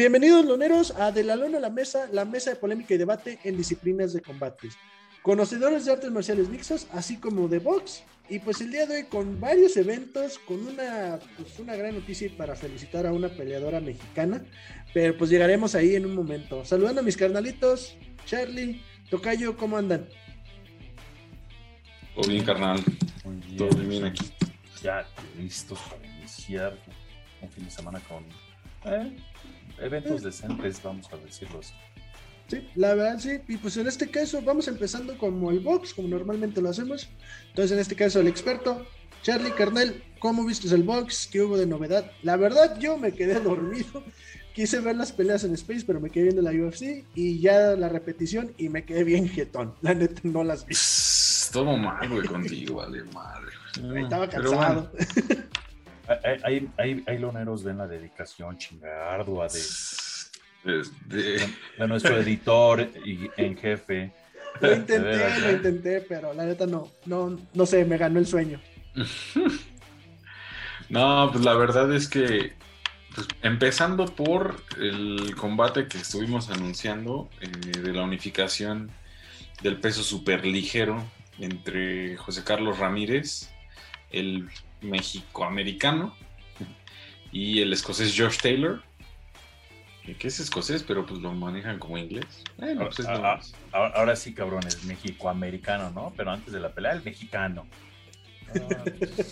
Bienvenidos, loneros, a De la Lona a la Mesa, la mesa de polémica y debate en disciplinas de combates. Conocedores de artes marciales mixtas, así como de box. Y pues el día de hoy con varios eventos, con una, pues una gran noticia para felicitar a una peleadora mexicana. Pero pues llegaremos ahí en un momento. Saludando a mis carnalitos, Charlie, Tocayo, ¿cómo andan? Todo bien, carnal. Muy bien. Todo bien aquí. Ya listos para iniciar un fin de semana con eh, eventos decentes, vamos a decirlo así. Sí, la verdad sí. Y pues en este caso vamos empezando como el box, como normalmente lo hacemos. Entonces en este caso el experto, Charlie Carnel, ¿cómo viste el box? ¿Qué hubo de novedad? La verdad yo me quedé dormido. Quise ver las peleas en Space, pero me quedé viendo la UFC y ya la repetición y me quedé bien jetón. La neta no las vi. Todo mal, güey, contigo, vale madre. güey. Estaba Pero cansado. Hay, hay, hay, loneros ven la dedicación chinga ardua de, Desde- de nuestro editor y en jefe. Lo intenté, lo ¿eh? intenté, pero la neta no, no, no sé, me ganó el sueño. No, pues la verdad es que, pues, empezando por el combate que estuvimos anunciando eh, de la unificación del peso superligero entre José Carlos Ramírez, el mexicoamericano, y el escocés Josh Taylor, que es escocés, pero pues lo manejan como inglés. Bueno, pues es lo Ah, ah. Ahora, ahora sí, cabrón, es México-americano, ¿no? Pero antes de la pelea, el mexicano.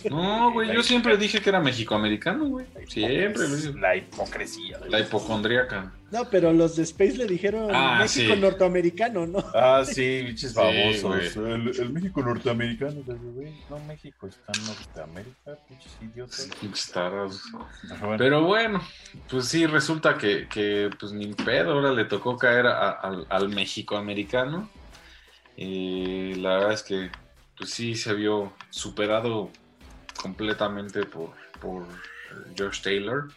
No, güey, yo siempre dije que era mexicoamericano, güey. La Siempre lo hipocres- dije. La hipocresía. La hipocondríaca. No, pero los de Space le dijeron Ah, México sí. norteamericano, ¿no? Ah, sí, bichos Sí, babosos. el, el México norteamericano. güey. No, México está en Norteamérica, pinches idiotas. Pinches tarados. Pero bueno, pues sí, resulta que, que, pues ni pedo, ahora le tocó caer a- al, al mexicoamericano. Y la verdad es que, pues sí, se vio superado completamente por, por Josh Taylor.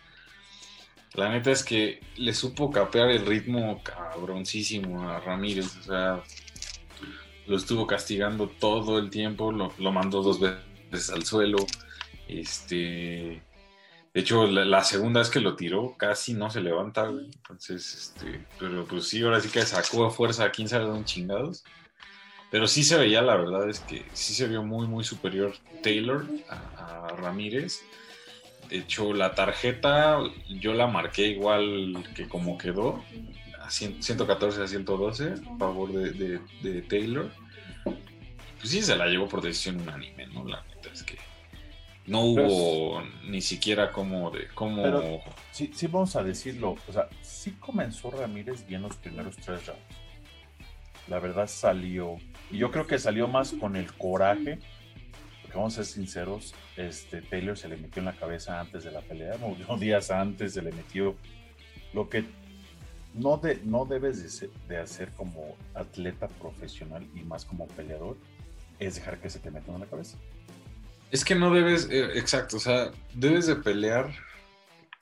La neta es que le supo capear el ritmo cabroncísimo a Ramírez. O sea, lo estuvo castigando todo el tiempo, lo, lo mandó dos veces al suelo. Este. De hecho, la, segunda vez que lo tiró, casi no se levanta. Entonces, este. Pero pues sí, ahora sí que sacó a fuerza a quién sabe dónde chingados. Pero sí se veía, la verdad es que sí se vio muy, muy superior Taylor a, a Ramírez. De hecho, la tarjeta yo la marqué igual que como quedó, a 100 114 a 112, a favor de, de- de Taylor. Pues sí, se la llevó por decisión unánime, ¿no? La neta es que no hubo ni siquiera como de cómo... Sí, sí vamos a decirlo. O sea, sí comenzó Ramírez bien los primeros tres rounds. La verdad salió. Yo creo que salió más con el coraje. Porque vamos a ser sinceros, este Taylor se le metió en la cabeza antes de la pelea, no, días antes se le metió lo que no, de, no debes de, hacer como atleta profesional y más como peleador, es dejar que se te metan en la cabeza. Es que no debes, eh, exacto, o sea, debes de pelear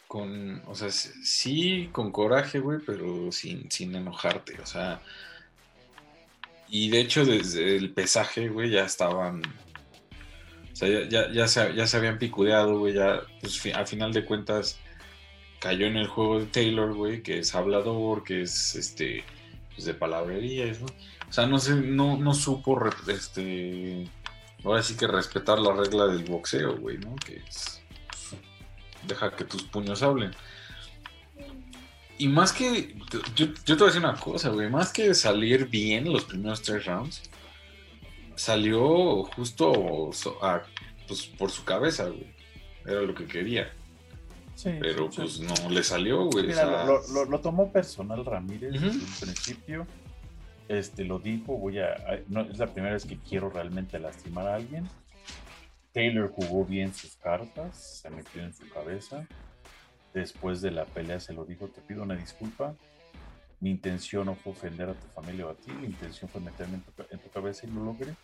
con, o sea, sí con coraje, güey, pero sin, sin enojarte, o sea. Y de hecho, desde el pesaje, güey, ya estaban. O sea, ya, ya, se, ya se habían picudeado, güey, ya, pues al final de cuentas, cayó en el juego de Taylor, güey, que es hablador, que es, este, pues de palabrerías, ¿no? O sea, no sé, no, no supo, este, ahora sí que respetar la regla del boxeo, güey, ¿no? Que es, deja que tus puños hablen. Y más que, yo, yo te voy a decir una cosa, güey, más que salir bien los primeros tres rounds, salió justo a- pues, por su cabeza, güey. Era lo que quería. Sí, Pero sí, pues sí. no le salió, güey. o Mira, sea, lo, lo- lo tomó personal Ramírez Ujú. desde un principio. Este lo dijo, voy a- no es la primera vez que quiero realmente lastimar a alguien. Taylor jugó bien sus cartas, se metió en su cabeza. Después de la pelea se lo dijo, te pido una disculpa. Mi intención no fue ofender a tu familia o a ti, mi intención fue meterme en tu, en tu cabeza y lo logré.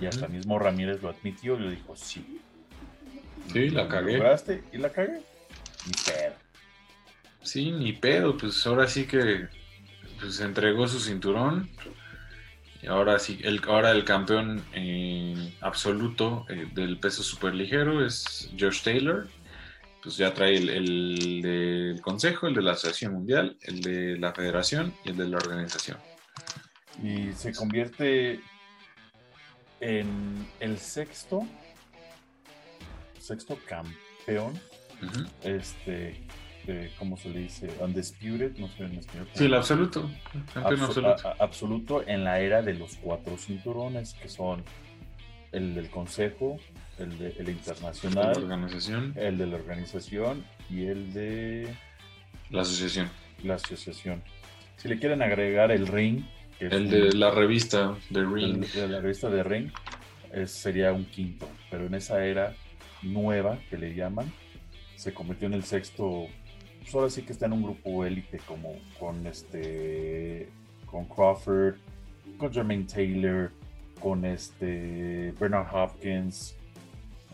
Y hasta mismo Ramírez lo admitió y le dijo, sí. Sí, la cagué. lograste y la cagué. Ni pedo. Sí, ni pedo, pues ahora sí que pues entregó su cinturón. Y ahora sí, el, ahora el campeón eh, absoluto eh, del peso superligero es Josh Taylor. Pues ya trae el, el del Consejo, el de la Asociación Mundial, el de la Federación y el de la organización. Y se convierte en el sexto, sexto campeón, este, ¿cómo se le dice? Undisputed, no sé en español. Sí, el absoluto. Campeón Abso- absoluto. absoluto en la era de los cuatro cinturones, que son el del Consejo, el de el La internacional, organización, el de la organización y el de la asociación. la asociación. Si le quieren agregar el ring, El un- de la revista de el Ring. de la revista de ring, es- sería un quinto, pero en esa era nueva que le llaman, se convirtió en el sexto. Pues ahora sí que está en un grupo élite como con este, con Crawford, con Jermaine Taylor, con este Bernard Hopkins,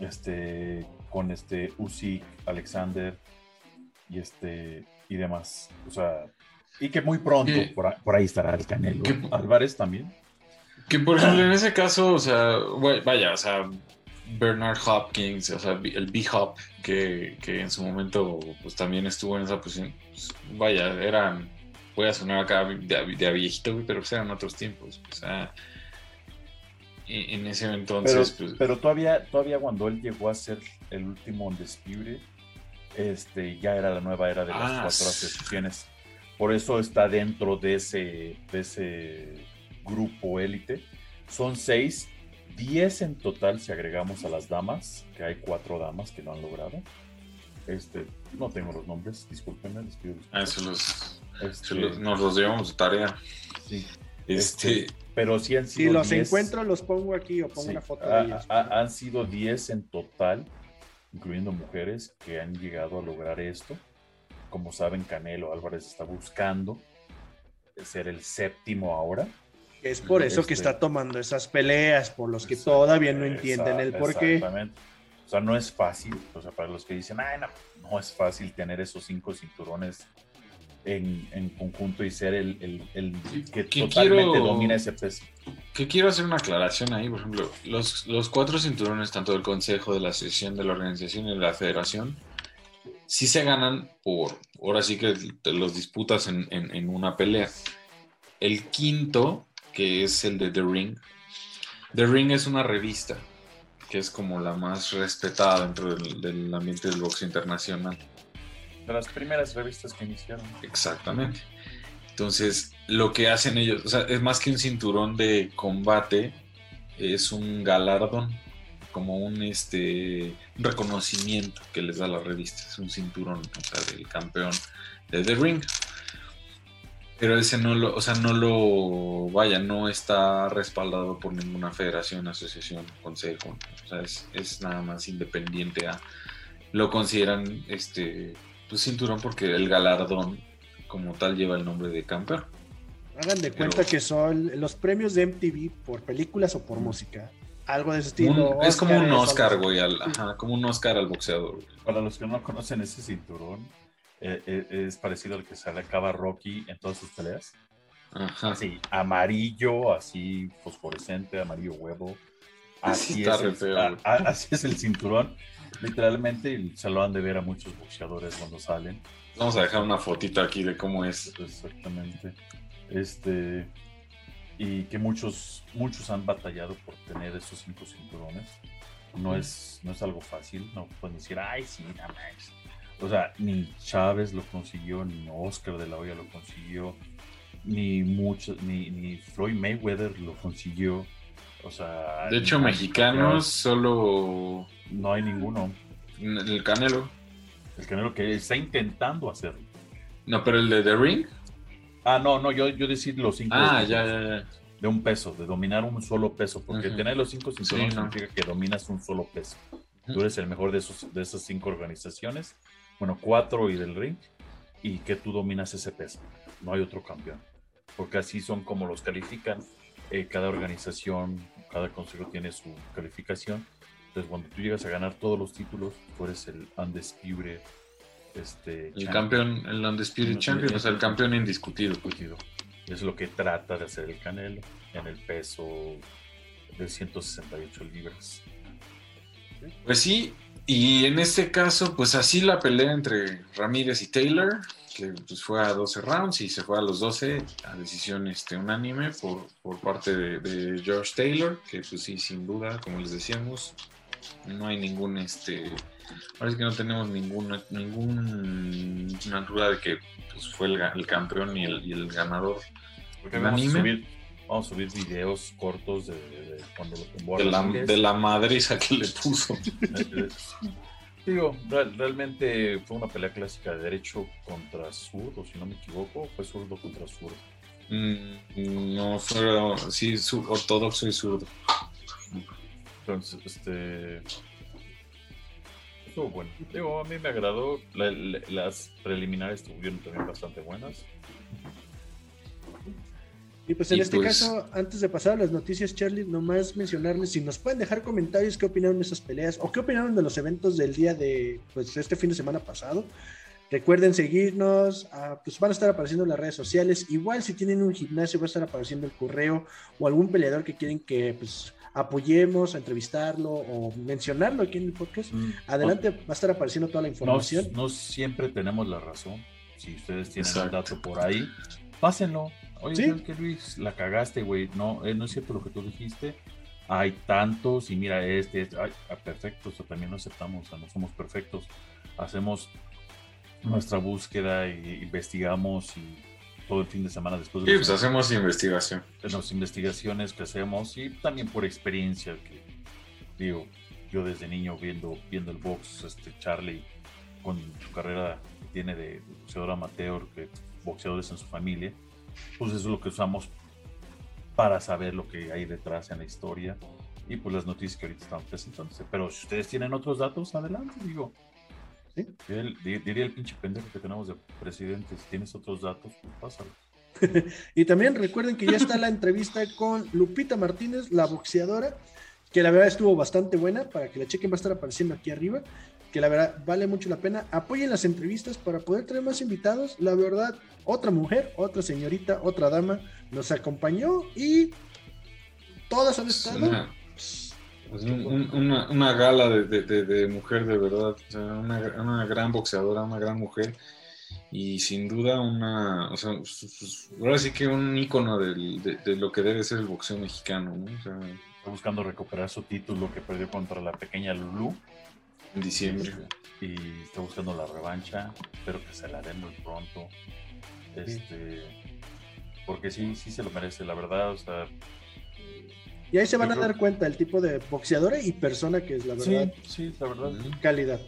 este, con este Usyk, Alexander y este y demás. O sea, y que muy pronto Que- por, ahí- por ahí estará el Canelo. que- Álvarez también. Que por ejemplo, en ese caso, o sea, vaya, o sea, Bernard Hopkins, o sea, el B-Hop, que, que en su momento pues también estuvo en esa posición, pues, vaya, eran, voy a sonar acá de, de a viejito, pero pues eran otros tiempos, o sea, en, en ese Pero, entonces, pues, pero todavía, todavía cuando él llegó a ser el último Undisputed, este, ya era la nueva era de las Ah, cuatro asociaciones. Por eso está dentro de ese, de ese grupo élite. Son seis, diez en total si agregamos a las damas, que hay cuatro damas que lo han logrado. Este, no tengo los nombres, discúlpenme, les pido disculpas. eso los, Este, se los- nos los llevamos de tarea. sí, Este, pero sí han Si sido los 10. encuentro, los pongo aquí o pongo Sí, una foto ha- de ellos. ha- han sido 10 en total, incluyendo mujeres, que han llegado a lograr esto. Como saben, Canelo Álvarez está buscando ser el séptimo ahora. Es por eso que Este- está tomando esas peleas, por los que todavía no entienden el Esa- por qué. Exactamente. O sea, no es fácil. O sea, para los que dicen, Ay, no, no es fácil tener esos cinco cinturones en, en conjunto y ser el, el- el que Que totalmente quiero- domina ese peso. que quiero hacer una aclaración ahí, por ejemplo, los, los cuatro cinturones, tanto del Consejo, de la Asociación, de la Organización y de la Federación, sí se ganan por, ahora sí que te los disputas en, en- en una pelea. El quinto, que es el de The Ring, The Ring es una revista, que es como la más respetada dentro del, del ambiente del boxeo internacional. De las primeras revistas que iniciaron. Exactamente. Entonces, lo que hacen ellos, o sea, es más que un cinturón de combate, es un galardón, como un este reconocimiento que les da la revista, es un cinturón, o sea, del campeón de The Ring. Pero ese no lo, o sea, no lo, vaya, no está respaldado por ninguna federación, asociación, consejo. O sea, es, es nada más independiente a, lo consideran este, pues cinturón porque el galardón como tal lleva el nombre de campeón. Hagan de cuenta Pero- que son los premios de MTV por películas o por música. Algo de ese estilo. Un- es como un Oscar, güey, ajá, como un Oscar al boxeador. güey. Para los que no conocen ese cinturón, eh, eh, es parecido al que se le acaba Rocky en todas sus peleas. Ajá. Así, amarillo, así fosforescente, amarillo huevo. Así, es, el, a- a- así es el cinturón. Literalmente y se lo han de ver a muchos boxeadores cuando salen. Vamos a dejar una fotito aquí de cómo es. Exactamente. Este. Y que muchos, muchos han batallado por tener esos cinco cinturones. No es, no es algo fácil, no pueden decir, ay, sí, nada más. O sea, ni Chávez lo consiguió, ni Oscar de la Hoya lo consiguió, ni muchos, ni, ni Floyd Mayweather lo consiguió. O sea, De hecho, mexicanos solo No hay ninguno. el Canelo. El Canelo que está intentando hacerlo. No, pero el de The Ring. Ah, no, no, yo, yo decir los cinco. Ah, ya, ya, ya. de un peso, de dominar un solo peso, porque tener los cinco cinturones Sí, no. significa que dominas un solo peso. Tú eres el mejor de, esos, de esas cinco organizaciones, bueno, cuatro y del ring, y que tú dominas ese peso. No hay otro campeón, porque así son como los califican. eh, cada organización, cada consejo tiene su calificación. Entonces, cuando tú llegas a ganar todos los títulos, tú eres el undisputed. Este, El champion. campeón, el Undisputed Champion, o sea, el campeón indiscutido. discutido. Es lo que trata de hacer el Canelo en el peso de 168 libras. Pues sí, Y en este caso, pues así la pelea entre Ramírez y Taylor, que pues fue a 12 rounds y se fue a los 12 a decisión este, unánime por, por parte de, de George Taylor, que pues sí, sin duda, como les decíamos, no hay ningún, este, parece que no tenemos ninguna, ninguna duda de que pues, fue el, el campeón y el, y el ganador ¿El vamos, a subir, videos cortos de, de cuando lo de la, de la madriza que le puso. Digo, real- realmente fue una pelea clásica de derecho contra zurdo, si no me equivoco, fue zurdo contra zurdo. Mm, No, fue, sí, su- ortodoxo y zurdo. Entonces, este. Estuvo bueno. Digo, a mí me agradó. La- la- las preliminares estuvieron también bastante buenas. Y pues en Y este pues- caso, antes de pasar a las noticias, Charlie, nomás mencionarles si nos pueden dejar comentarios qué opinaron de esas peleas o qué opinaron de los eventos del día de pues este fin de semana pasado. Recuerden seguirnos, ah, pues van a estar apareciendo en las redes sociales. Igual si tienen un gimnasio va a estar apareciendo el correo o algún peleador que quieren que pues apoyemos, a entrevistarlo o mencionarlo aquí en el podcast. Adelante va a estar apareciendo toda la información. no siempre tenemos la razón. Si ustedes tienen Exacto. dato por ahí, pásenlo. Oye, Sí. ¿sabes qué, Luis? La cagaste, güey. No, eh, no es cierto lo que tú dijiste. Hay tantos y mira este, este. Ay, ah, perfecto, eso también lo aceptamos. O sea, no somos perfectos. Hacemos nuestra búsqueda y investigamos y todo el fin de semana después de los- pues hacemos investigación. las investigaciones que hacemos y también por experiencia que digo yo desde niño viendo viendo el box este Charlie con su carrera que tiene de boxeador amateur que boxeadores en su familia pues eso es lo que usamos para saber lo que hay detrás en la historia y pues las noticias que ahorita están presentándose. Pero si ustedes tienen otros datos adelante digo. Sí. diría el, di- diría el pinche pendejo que tenemos de presidente si tienes otros datos pues pásalo. Y también recuerden que ya está la entrevista con Lupita Martínez, la boxeadora, que la verdad estuvo bastante buena, para que la chequen va a estar apareciendo aquí arriba, que la verdad vale mucho la pena. Apoyen las entrevistas para poder tener más invitados. La verdad, otra mujer, otra señorita, otra dama nos acompañó y todas han Es estado. una, es un- un- una, una gala de, de- de- de mujer de verdad. O sea, una, una gran boxeadora, una gran mujer. Y sin duda una, o sea, su- su- ahora sí que un ícono de, de lo que debe ser el boxeo mexicano, ¿no? O sea, buscando recuperar su título que perdió contra la pequeña Lulu en diciembre. y está buscando la revancha. Espero que se la den muy pronto. Este, porque sí, sí se lo merece, la verdad. O sea, Y ahí se van a dar cuenta el tipo de boxeadora y persona que es la verdad, sí, sí, la verdad. calidad.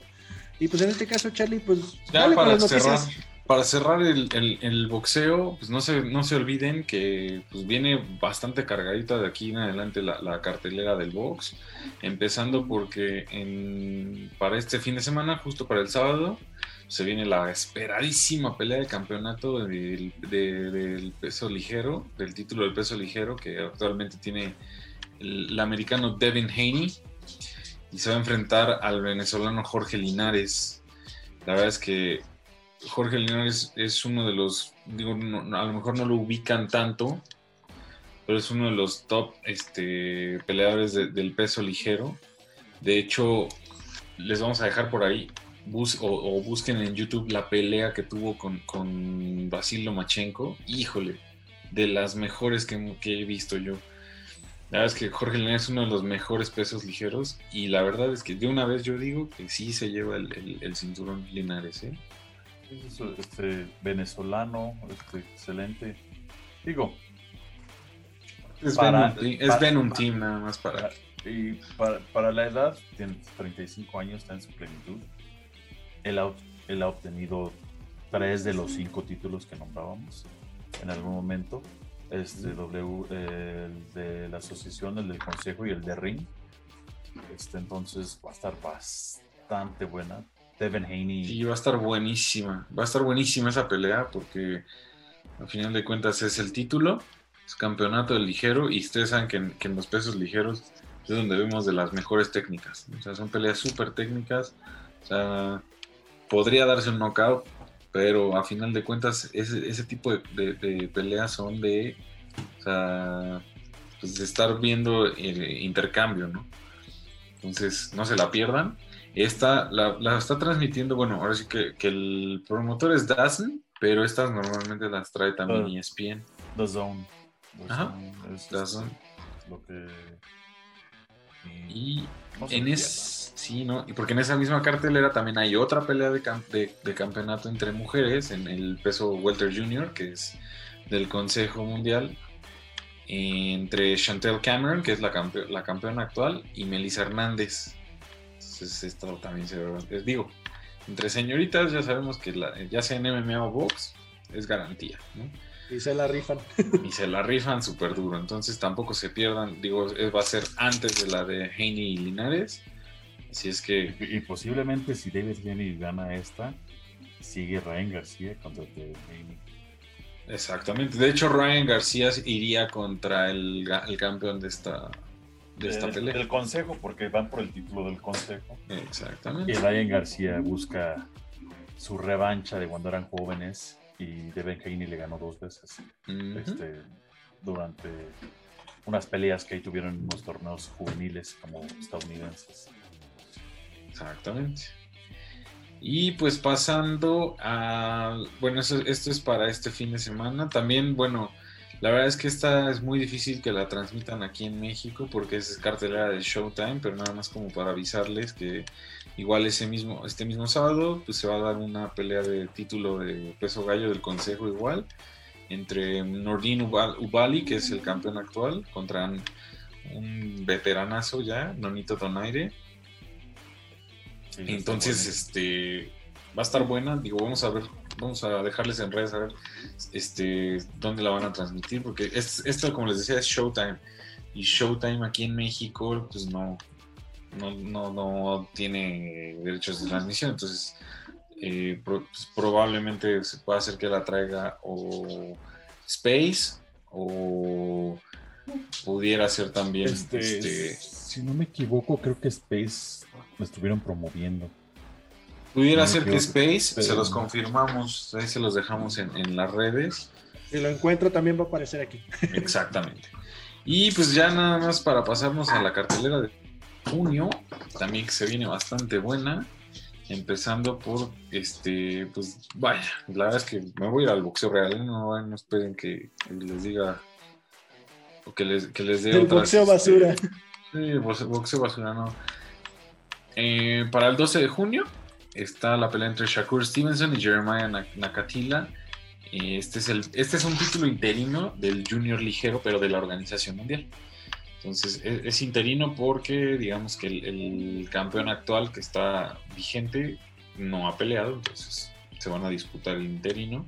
Y pues en este caso, Charlie, pues Ya dale con para las cerrar, noticias. Para cerrar el, boxeo, pues no se, no se olviden que pues viene bastante cargadita de aquí en adelante la, cartelera del box, empezando porque para este fin de semana, justo para el sábado, se viene la esperadísima pelea de campeonato del, de- del peso ligero, del título del peso ligero, que actualmente tiene el, el americano Devin Haney, y se va a enfrentar al venezolano Jorge Linares. La verdad es que Jorge Linares es uno de los, digo, no- a lo mejor no lo ubican tanto, pero es uno de los top este, peleadores de- del peso ligero. De hecho, les vamos a dejar por ahí, o, busquen en YouTube la pelea que tuvo con, con Basil Lomachenko. Híjole, de las mejores que, he visto yo. La verdad es que Jorge Linares es uno de los mejores pesos ligeros y la verdad es que de una vez yo digo que sí se lleva el, el- el cinturón Linares. ¿eh? Es este, venezolano, este, excelente. Digo, Es, Para- Venom, Team- es para- Venom Team nada más para... para, y para, para la edad, tiene 35 años, está en su plenitud. Él ha, él ha obtenido tres de los cinco títulos que nombrábamos en algún momento. Este W, el de la asociación, el del consejo y el de Ring. Este, entonces va a estar bastante buena. Devin Haney. Y va a estar buenísima, va a estar buenísima esa pelea porque al final de cuentas es el título, es campeonato del ligero y ustedes saben que en, que los pesos ligeros es donde vemos de las mejores técnicas. O sea, son peleas súper técnicas. O sea, podría darse un knockout, pero a final de cuentas ese, ese tipo de, peleas son de, pues de estar viendo el intercambio, ¿no? Entonces, no se la pierdan. Esta la, está transmitiendo, bueno, ahora sí que, el promotor es Dazen, pero estas normalmente las trae también uh, ESPN. The Zone. Ajá. The Zone. Lo que... Y en es, sí, ¿no? Y porque en esa misma cartelera también hay otra pelea de, de, campeonato entre mujeres en el peso Welter Junior, que es del Consejo Mundial, entre Chantel Cameron, que es la, la campeona actual, y Melissa Hernández. Entonces, esto también se ve. Digo, entre señoritas ya sabemos que la, ya sea en MMA o box, es garantía, ¿no? Y se la rifan. Y se la rifan súper duro. Entonces tampoco se pierdan. Digo, va a ser antes de la de Haney y Linares. Así es que. Y, posiblemente si David Haney gana esta, sigue Ryan García contra Haney. Exactamente. De hecho, Ryan García iría contra el, campeón de esta, de esta pelea. Del consejo, porque van por el título del consejo. Exactamente. Y Ryan García busca su revancha de cuando eran jóvenes y Devin Haney le ganó dos veces este, durante unas peleas que ahí tuvieron en unos torneos juveniles como estadounidenses. Exactamente. Y pues pasando a, bueno, esto es para este fin de semana. También, bueno, la verdad es que esta es muy difícil que la transmitan aquí en México porque es cartelera de Showtime, pero nada más como para avisarles que igual ese mismo, este mismo sábado pues se va a dar una pelea de título de peso gallo del Consejo igual entre Nordin Ubali, que es el campeón actual, contra un veteranazo ya, Nonito Donaire. Entonces, este va a estar buena. Digo, vamos a ver vamos a dejarles en redes a ver este, dónde la van a transmitir, porque esto, como les decía, es Showtime. Y Showtime aquí en México, pues no, no, no, tiene derechos de transmisión. Entonces, eh, pues, probablemente se pueda hacer que la traiga o Space o pudiera ser también. Este, este si no me equivoco, creo que Space lo estuvieron promoviendo. Pudiera ser que Space, se los confirmamos, ahí se los dejamos en, las redes. Si lo encuentro también va a aparecer aquí. Exactamente. Y pues ya nada más para pasarnos a la cartelera de junio, también que se viene bastante buena. Empezando por este, pues vaya, la verdad es que me voy a ir al boxeo real, ¿eh? no, no esperen que les diga o que les, que les dé El boxeo este, basura. sí, boxeo basura, no. Eh, para el 12 de junio está la pelea entre Shakur Stevenson y Jeremiah Nakatila. Este es, el, este es un título interino del junior ligero, pero de la Organización Mundial. Entonces es, interino porque digamos que el, campeón actual que está vigente no ha peleado, entonces se van a disputar interino.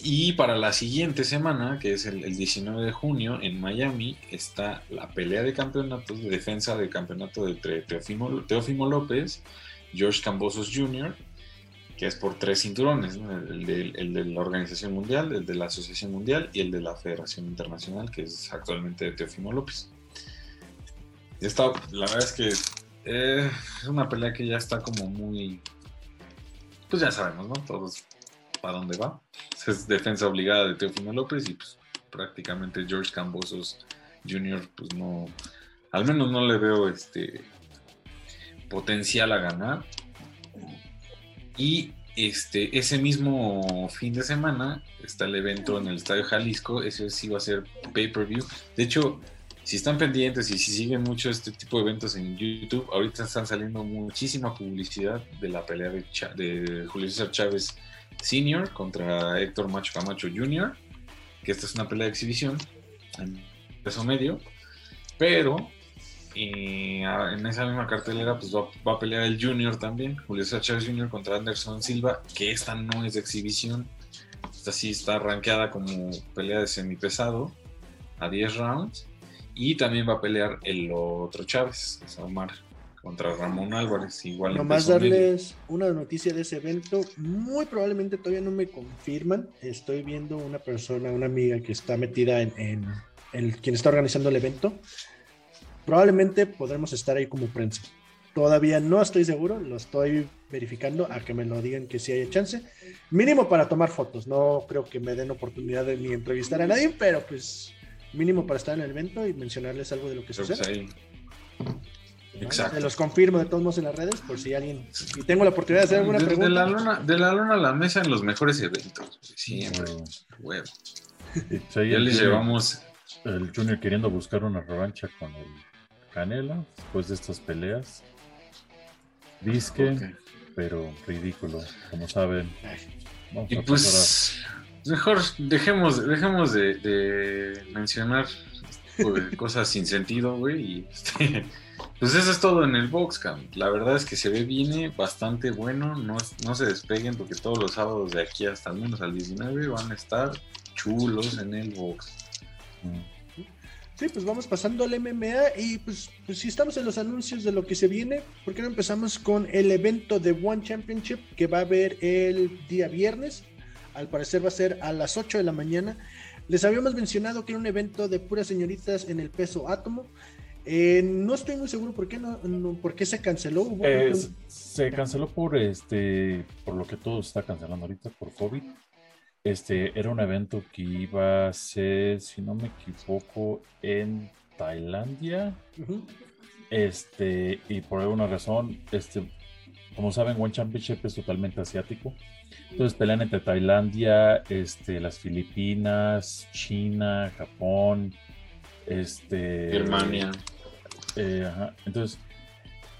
Y para la siguiente semana, que es el, 19 de junio, en Miami, está la pelea de campeonatos, de defensa de campeonato entre Teofimo, Teofimo López George Cambosos Jr., que es por tres cinturones, el, de, la Organización Mundial, el de la Asociación Mundial y el de la Federación Internacional, que es actualmente de Teofimo López. Esta, la verdad es que eh, es una pelea que ya está como muy... Pues ya sabemos, ¿no? Todos para dónde va. Es defensa obligada de Teofimo López y pues prácticamente George Cambosos Jr. pues no... Al menos no le veo este potencial a ganar. Y este, ese mismo fin de semana está el evento en el Estadio Jalisco, ese sí va a ser pay-per-view. De hecho, si están pendientes y si siguen mucho este tipo de eventos en YouTube, ahorita están saliendo muchísima publicidad de la pelea de, de Julio César Chávez Senior contra Héctor Macho Camacho Jr., que esta es una pelea de exhibición en peso medio, pero y en esa misma cartelera pues va, a pelear el Junior también, Julio César Junior contra Anderson Silva, que esta no es de exhibición, esta sí está rankeada como pelea de semipesado a 10 rounds. Y también va a pelear el otro Chávez, Omar, contra Ramón Álvarez. Igual Nomás darles una noticia de ese evento. Muy probablemente todavía no me confirman. Estoy viendo una persona, una amiga que está metida en, en el, quien está organizando el evento probablemente podremos estar ahí como prensa. Todavía no estoy seguro, lo estoy verificando a que me lo digan que sí haya chance. Mínimo para tomar fotos, no creo que me den oportunidad de ni entrevistar a nadie, pero pues mínimo para estar en el evento y mencionarles algo de lo que sucede. Exacto. Se los confirmo de todos modos en las redes por si alguien. Y tengo la oportunidad de hacer alguna de, pregunta. de la luna, de la luna a la mesa en los mejores eventos. Siempre. Huevo. Pues Ya les llevamos. El Junior queriendo buscar una revancha con el Canela después de estas peleas. Disque, pero ridículo, como saben. Vamos Y a pues, mejor dejemos, dejemos de, de mencionar pues, cosas sin sentido, güey. Y este, pues eso es todo en el Boxcamp. La verdad es que se ve viene bastante bueno. No, no se despeguen porque todos los sábados de aquí hasta al menos al 19 van a estar chulos en el box. Mm. Sí, pues vamos pasando al MMA y pues, pues si estamos en los anuncios de lo que se viene, ¿por qué no empezamos con el evento de One Championship que va a haber el día viernes? Al parecer va a ser a las 8 de la mañana. Les habíamos mencionado que era un evento de puras señoritas en el peso átomo. Eh, no estoy muy seguro por qué no, no- por qué se canceló. Eh, se canceló por este, por lo que todo está cancelando ahorita, por COVID. Este era un evento que iba a ser, si no me equivoco, en Tailandia. Este, y por alguna razón, este, como saben, One Championship es totalmente asiático. Entonces pelean entre Tailandia, este, las Filipinas, China, Japón, este, Germania. eh, ajá. Entonces,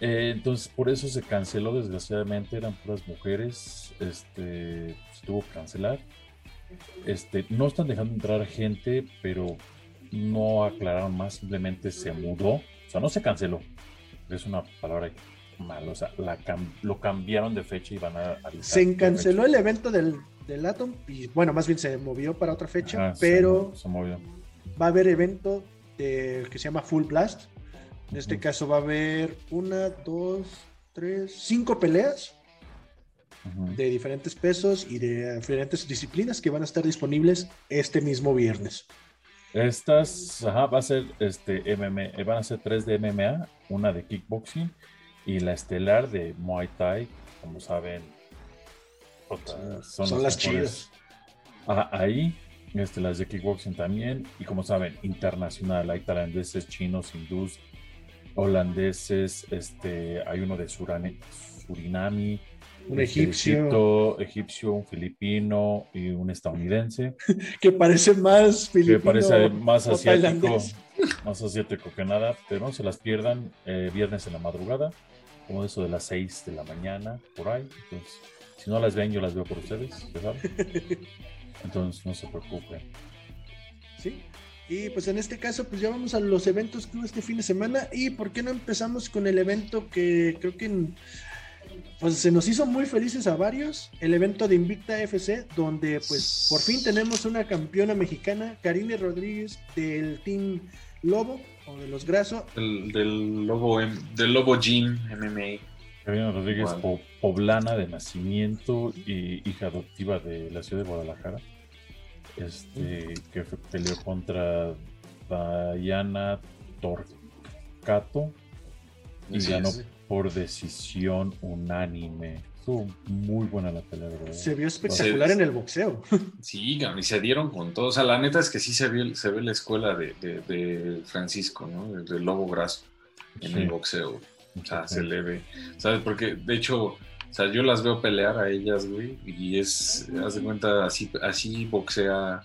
eh, entonces por eso se canceló, desgraciadamente, eran puras mujeres, este, se tuvo que cancelar. Este, no están dejando entrar gente, pero no aclararon más, simplemente se mudó, o sea, no se canceló, es una palabra mala, o sea, la cam- lo cambiaron de fecha y van a Se canceló el evento del, del Atom y bueno, más bien se movió para otra fecha, se pero se movió. va a haber evento de- que se llama Full Blast. En este caso va a haber una, dos, tres, cinco peleas De diferentes pesos y de diferentes disciplinas que van a estar disponibles este mismo viernes. Estas, ajá, va a ser este MMA, eh, van a ser tres de MMA, una de kickboxing y la estelar de Muay Thai, como saben, Son las mejores. Ajá, ahí, este, las de kickboxing también, y como saben, internacional, hay tailandeses, chinos, hindús, holandeses, este, hay uno de Surane- Surinami, Un egipcio Egipto, egipcio, un filipino y un estadounidense. que parece más que parece más asiático, más asiático que nada, pero no se las pierdan eh, viernes en la madrugada, como de eso de las 6 de la mañana, por ahí. Entonces, si no las ven, yo las veo por ustedes. Entonces, no se preocupen. Sí. Y pues en este caso, pues ya vamos a los eventos que hubo este fin de semana. ¿Y por qué no empezamos con el evento que creo que en- pues se nos hizo muy felices a varios? El evento de Invicta FC, donde pues por fin tenemos una campeona mexicana, Karine Rodríguez, del Team Lobo, o de los Graso. Del, del Lobo, M- del Lobo Gym MMA. Karina Rodríguez, poblana de nacimiento y hija adoptiva de la ciudad de Guadalajara, este, que peleó contra Diana Torcato y Así ganó es. por decisión unánime. Estuvo muy buena la pelea, ¿verdad? Se vio espectacular en el boxeo. Sí, y se dieron con todo. O sea, la neta es que sí se ve, se ve la escuela de, de- de Francisco, ¿no? Del, Lobo Graso en Sí. el boxeo. O sea, se le ve. ¿Sabes? Porque, de hecho, o sea, yo las veo pelear a ellas, güey, y es, haz de cuenta, así, así boxea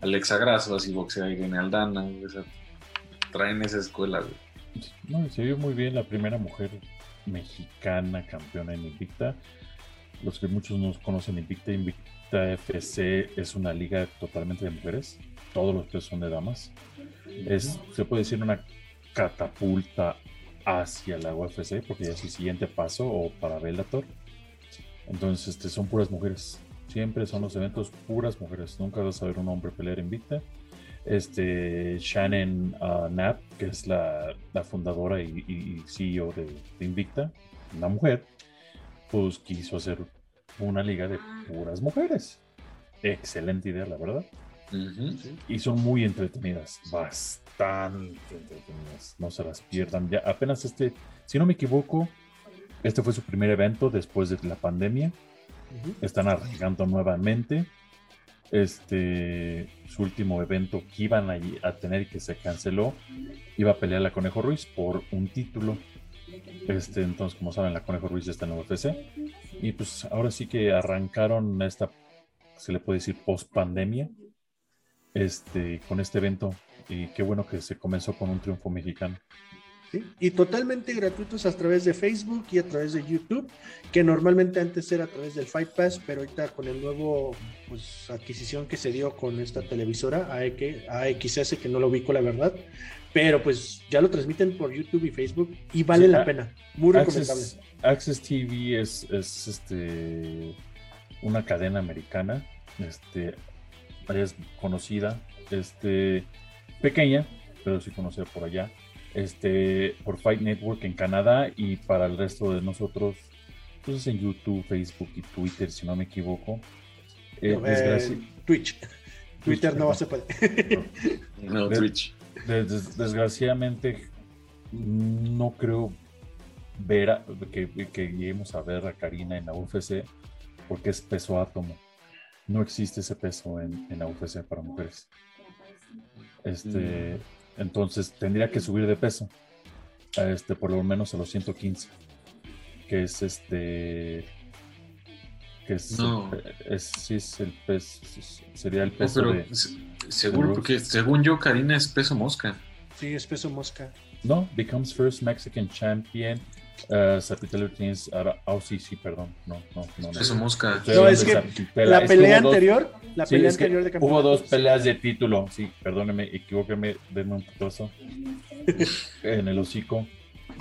Alexa Grasso, así boxea Irene Aldana, güey, o sea, traen esa escuela, güey. No, se vio muy bien la primera mujer mexicana campeona en Invicta. Los que muchos no conocen Invicta, Invicta FC es una liga totalmente de mujeres. Todos los pesos son de damas. Es, se puede decir, una catapulta hacia la UFC, porque ya es el siguiente paso, o para Bellator. Entonces, este, son puras mujeres. Siempre son los eventos puras mujeres. Nunca vas a ver un hombre pelear Invicta este Shannon uh, Knapp, que es la, la fundadora y, y- CEO de, de Invicta, una mujer, pues quiso hacer una liga de puras mujeres. Excelente idea, la verdad. Y son muy entretenidas, bastante entretenidas. No se las pierdan. Ya apenas este, si no me equivoco, este fue su primer evento después de la pandemia Ujú. están arrancando nuevamente. Este, su último evento que iban a, a tener y que se canceló, iba a pelear la Conejo Ruiz por un título. Este, entonces, como saben, la Conejo Ruiz ya está en UFC. Y pues ahora sí que arrancaron esta, se le puede decir, post pandemia, este, con este evento. Y qué bueno que se comenzó con un triunfo mexicano. ¿Sí? Y totalmente gratuitos a través de Facebook y a través de YouTube, que normalmente antes era a través del Fight Pass, pero ahorita con el nuevo pues, adquisición que se dio con esta televisora AX, AXS, que no lo ubico la verdad, pero pues ya lo transmiten por YouTube y Facebook y vale Sí, la pena, muy recomendable. Access, Access TV es, es este, una cadena americana, este, es conocida, este, pequeña, pero sí conocida por allá, este, por Fight Network en Canadá y para el resto de nosotros, pues en YouTube, Facebook y Twitter, si no me equivoco. Eh, Eh, desgraci- Twitch. Twitter no perdón. se puede. No, Twitch. Des- des- desgraciadamente no creo ver a- que, que lleguemos a ver a Karina en la UFC porque es peso átomo. No existe ese peso en, en la UFC para mujeres. Este, entonces tendría que subir de peso a este, por lo menos a los 115, que es este que es, No. es, sí es el peso, sería el No, peso pero de se- seguro, de porque según yo, Karina es peso mosca. Sí, es peso mosca. No, becomes first Mexican champion. Uh, Zapitelo tienes ahora. Oh, sí, sí, perdón. No, no, no. no. Peso mosca. No, es que Zapitela. La Es que pelea hubo dos- anterior, la sí, pelea es que anterior de Hubo campeonato, dos sí. peleas de título. Sí, perdóneme, equivóqueme, denme un putazo en el hocico.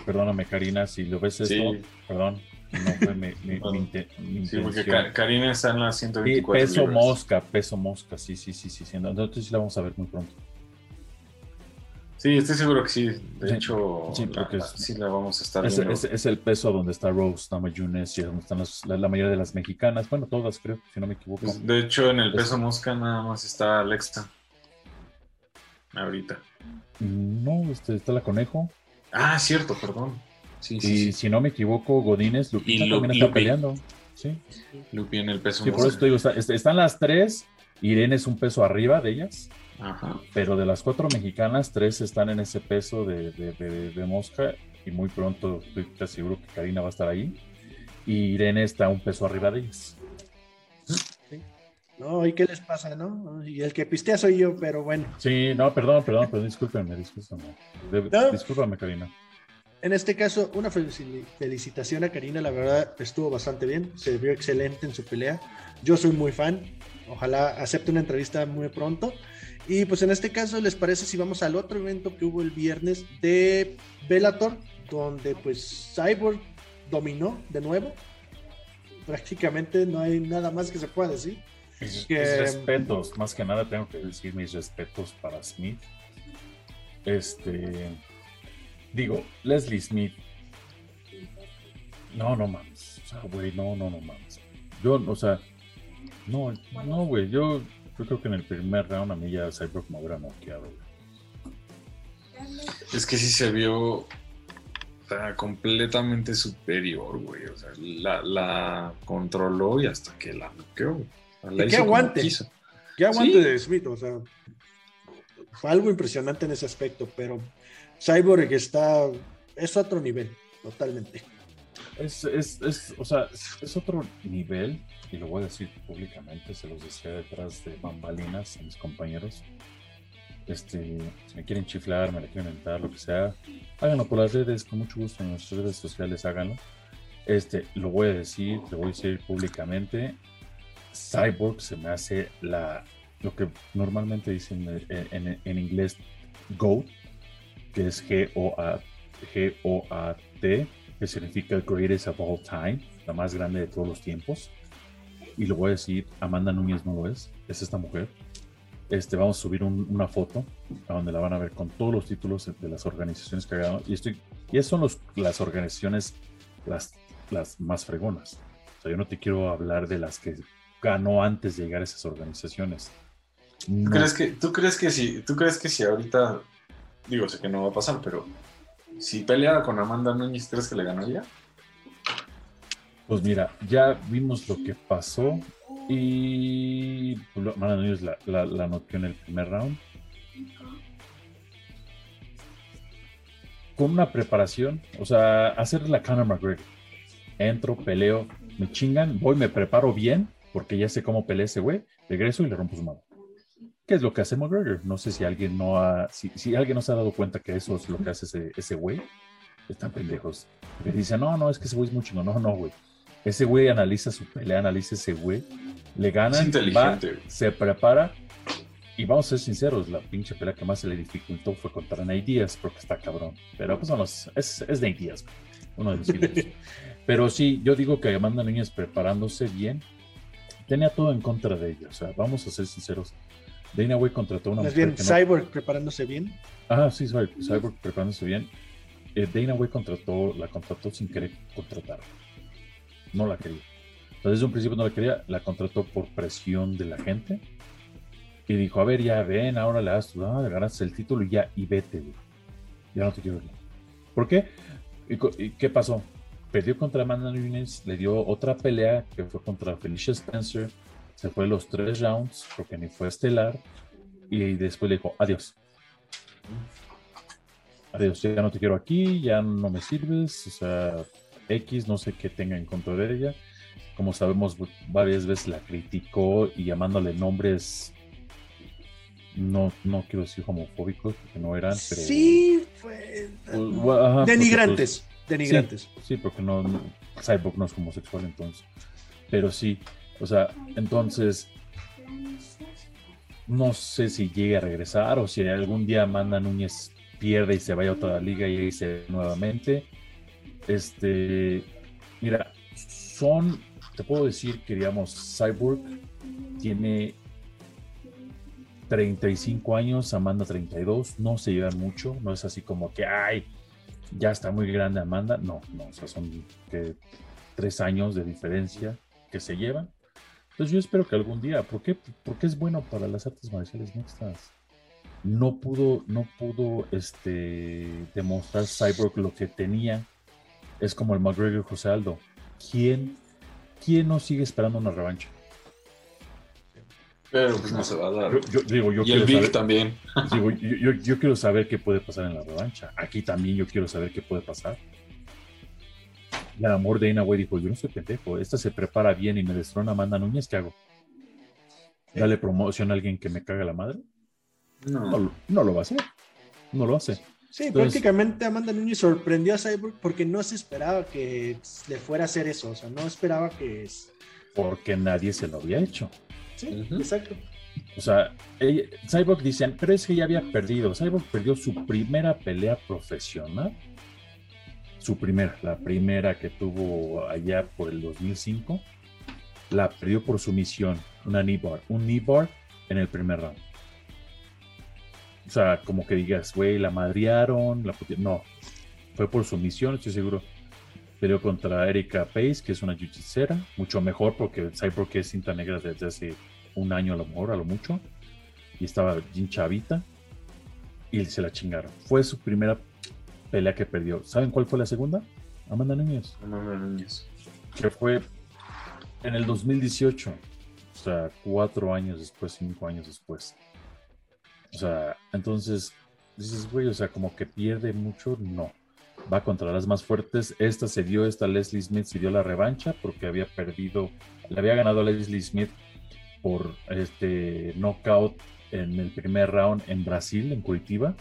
Perdóname, Karina, si lo ves esto, Sí. perdón. No fue mi, mi- mi inte- mi Sí, porque Karina está en Sí, 124 peso libras. mosca, peso mosca, sí, sí, sí, sí. sí. Entonces sí la vamos a ver muy pronto. Sí, estoy seguro que sí. De Sí, hecho, sí, la- porque la- es- sí la vamos a estar Es, viendo. es- es el peso donde está Rose Namajunas y donde están la, la mayoría de las mexicanas. Bueno, todas creo, si no me equivoco. Pues, de hecho, en el Es- peso mosca nada más está Alexa. Ahorita. No, este, está la Conejo. Ah, cierto, perdón. Sí, Y sí. si no me equivoco, Godínez, Lupita Y Lu- también está Lupi. peleando. Sí, Lupi en el peso sí por mosca. eso te digo, está- est- están las tres. Irene es un peso arriba de ellas, Ajá. pero de las cuatro mexicanas, tres están en ese peso de, de- de- de mosca. Y muy pronto estoy casi seguro que Karina va a estar ahí. Y Irene está un peso arriba de ellas. No, ¿y qué les pasa, no? Y el que pistea soy yo, pero bueno. Sí, no, perdón, perdón, perdón, discúlpeme, discúlpeme. De- No. Discúlpame, Karina. En este caso, una felici- felicitación a Karina, la verdad estuvo bastante bien, se vio excelente en su pelea. Yo soy muy fan, ojalá acepte una entrevista muy pronto. Y pues en este caso, ¿les parece si vamos al otro evento que hubo el viernes de Bellator, donde pues Cyborg dominó de nuevo? Prácticamente no hay nada más que se pueda decir. Mis, Que- mis respetos, más que nada tengo que decir mis respetos para Smith. Este, digo, Leslie Smith. No, no mames. O sea, güey, no, no, no mames. Yo, o sea, no, no, güey. Yo, yo creo que en el primer round a mí ya Cyborg me hubiera noqueado. güey. Es que sí se vio o sea, completamente superior, güey. O sea, la, la controló y hasta que la noqueó. güey. O sea, la Y que hizo como aguante. Que aguante Sí. de Smith, o sea, fue algo impresionante en ese aspecto, pero Cyborg está, es otro nivel, totalmente. Es, es, es, o sea, es, otro nivel, y lo voy a decir públicamente, se los decía detrás de bambalinas a mis compañeros. Este, si me quieren chiflar, me la quieren mentar, lo que sea, háganlo por las redes, con mucho gusto en nuestras redes sociales, háganlo. Este, lo voy a decir, lo voy a decir públicamente. Cyborg se me hace la, lo que normalmente dicen en, en- en inglés GOAT, que es G-O-A- G-O-A-T, que significa Greatest of All Time, la más grande de todos los tiempos. Y lo voy a decir, Amanda Núñez no lo es, es esta mujer. Este, vamos a subir un- una foto a donde la van a ver con todos los títulos de las organizaciones que ha ganado. Y, estoy, y son los- las organizaciones las, las más fregonas. O sea, yo no te quiero hablar de las que ganó antes de llegar a esas organizaciones. ¿Tú crees que, tú crees que si, tú crees que si ahorita, digo, sé que no va a pasar, pero si peleara con Amanda Núñez, ¿crees que le ganaría? Pues mira, ya vimos lo que pasó y pues, Amanda Núñez la, la, la en el primer round. con una preparación, o sea, hacer la Conor McGregor. Entro, peleo, me chingan, voy, me preparo bien, porque ya sé cómo pelea ese güey, regreso y le rompo su mano. ¿Qué es lo que hace McGregor? No sé si alguien no ha, si, si alguien no se ha dado cuenta que eso es lo que hace ese, ese güey. Están pendejos. Me dicen, no, no, es que ese güey es muy chingón. No, no, güey. Ese güey analiza su pelea, analiza ese güey, le gana, se prepara. Y vamos a ser sinceros, la pinche pelea que más se le dificultó fue contra Nate Díaz, porque está cabrón. Pero pues vamos, es, es Nate Díaz, güey, uno de los ídolos. Pero sí, yo digo que Amanda Núñez preparándose bien, tenía todo en contra de ella. O sea, vamos a ser sinceros. Dana White contrató a una Más mujer bien, que no- Cyborg preparándose bien. Ah, sí, Cyborg, Cyborg preparándose bien. Eh, Dana White contrató, la contrató sin querer contratar. No la quería. Sea, desde un principio no la quería, la contrató por presión de la gente. Y dijo, a ver, ya ven, ahora le das, ah, le ganaste el título y ya, y vete, güey. Ya no te quiero ver. ¿Por qué? ¿Y, co- y qué pasó? Perdió contra Amanda Nunes, le dio otra pelea que fue contra Felicia Spencer. Se fue los tres rounds porque ni fue estelar. Y después le dijo, adiós adiós, ya no te quiero aquí, ya no me sirves, o sea, X, no sé qué tenga en contra de ella. Como sabemos, varias veces la criticó y llamándole nombres, no, no quiero decir homofóbicos, porque no eran, pero... Sí, fue. Pues, bueno, ajá, denigrantes. denigrantes. pues, sí, porque no, no- Cyborg no es homosexual entonces. Pero sí, o sea, entonces no sé si llegue a regresar o si algún día Amanda Núñez pierde y se vaya a otra liga y se nuevamente. Este, mira, son, te puedo decir que digamos, Cyborg tiene 35 años, Amanda 32, no se llevan mucho, no es así como que, ay, ya está muy grande Amanda, no, no, o sea, son tres años de diferencia que se llevan. Entonces yo espero que algún día, ¿por qué? Porque es bueno para las artes marciales mixtas. No pudo, no pudo este, demostrar Cyborg lo que tenía. Es como el McGregor José Aldo. ¿Quién, ¿Quién no sigue esperando una revancha? Pero pues no se va a dar. Yo, yo digo, yo y el Big saber- también. Digo, yo, yo- yo quiero saber qué puede pasar en la revancha. Aquí también yo quiero saber qué puede pasar. Y al amor de White dijo, yo no soy pendejo, esta se prepara bien y me destrona Amanda Núñez, ¿qué hago? ¿Dale promoción a alguien que me caga la madre? No, No. lo- no lo va a hacer. No lo hace. Sí, Entonces- prácticamente Amanda Núñez sorprendió a Cyborg porque no se esperaba que le fuera a hacer eso. O sea, no esperaba que. Porque nadie se lo había hecho. Sí, exacto. O sea, ella- Cyborg dicen, pero es que ya había perdido. Cyborg perdió su primera pelea profesional. Su primera, la primera que tuvo allá por el 2005. La perdió por sumisión, una knee bar, un knee bar en el primer round. O sea, como que digas, güey, la madrearon, la puti- No, fue por sumisión, estoy seguro. Peleó contra Erika Pace, que es una jiu-jitsera, mucho mejor porque Cyborg es cinta negra desde hace un año a lo mejor, a lo mucho. Y estaba bien chavita. Y se la chingaron. Fue su primera pelea que perdió. ¿Saben cuál fue la segunda? Amanda Núñez. Amanda Núñez. Que fue en el 2018. O sea, cuatro años después, cinco años después. O sea, entonces dices, güey, o sea, como que pierde mucho. No. Va contra las más fuertes. Esta se dio, esta Leslie Smith se dio la revancha porque había perdido, le había ganado a Leslie Smith por este knockout en el primer round en Brasil, en Curitiba,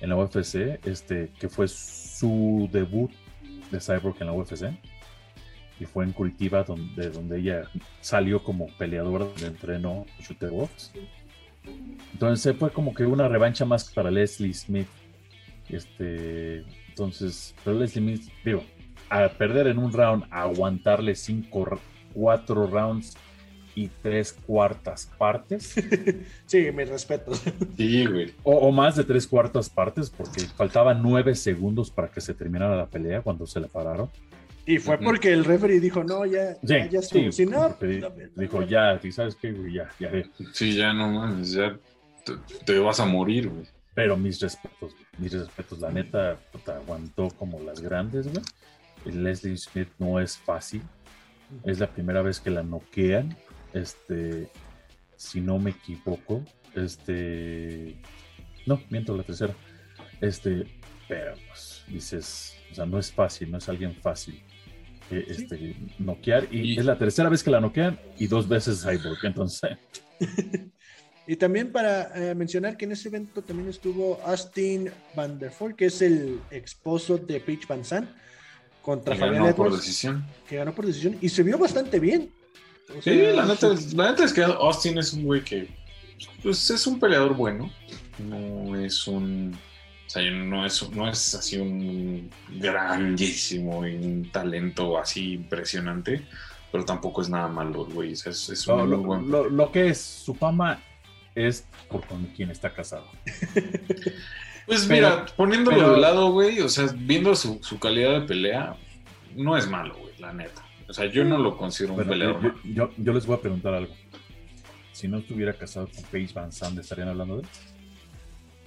en la UFC, este, que fue su debut de Cyborg en la UFC. Y fue en Curitiba donde, donde ella salió como peleadora, donde entrenó Shooter. Entonces fue como que una revancha más para Leslie Smith. Este, entonces, pero Leslie Smith, digo, a perder en un round, aguantarle cinco, cuatro rounds y tres cuartas partes, Sí, mis respetos. Sí, güey. o, o más de tres cuartas partes, porque faltaban nueve segundos para que se terminara la pelea cuando se la pararon. Y fue porque el referee dijo, no, ya, Sí, ya, ya estuvo. sí, si no, dijo, no. ya, ¿y sabes qué? güey? Ya, ya, ya. Sí, ya no mames, ya te, te vas a morir, güey. Pero mis respetos, güey, mis respetos, la neta, puta, aguantó como las grandes, güey. Y Leslie Smith no es fácil. Es la primera vez que la noquean. Este, si no me equivoco, este, no, miento la tercera. Este, pero pues dices, o sea, no es fácil, no es alguien fácil eh, este, noquear. Y, Y- es la tercera vez que la noquean y dos veces Cyborg. Entonces, Y también para eh, mencionar que en ese evento también estuvo Austin Van der que es el esposo de Paige Van Zandt, contra Fabián Edwards, decisión. que ganó por decisión y se vio bastante bien. O Sí, la neta, es- la neta es que Austin es un güey que pues, es un peleador bueno. No es un. O sea, no es, no es así un grandísimo y un talento así impresionante, pero tampoco es nada malo, güey. Es, es un lo, muy lo- buen. lo- lo que es su fama es por con quien está casado. Pues pero- mira, poniéndolo pero- de lado, güey, o sea, viendo su, su calidad de pelea, no es malo, güey, la neta. O sea, yo no lo considero un peleador. yo, malo. yo- yo les voy a preguntar algo. Si no estuviera casado con Paige Van Zandt, ¿estarían hablando de él?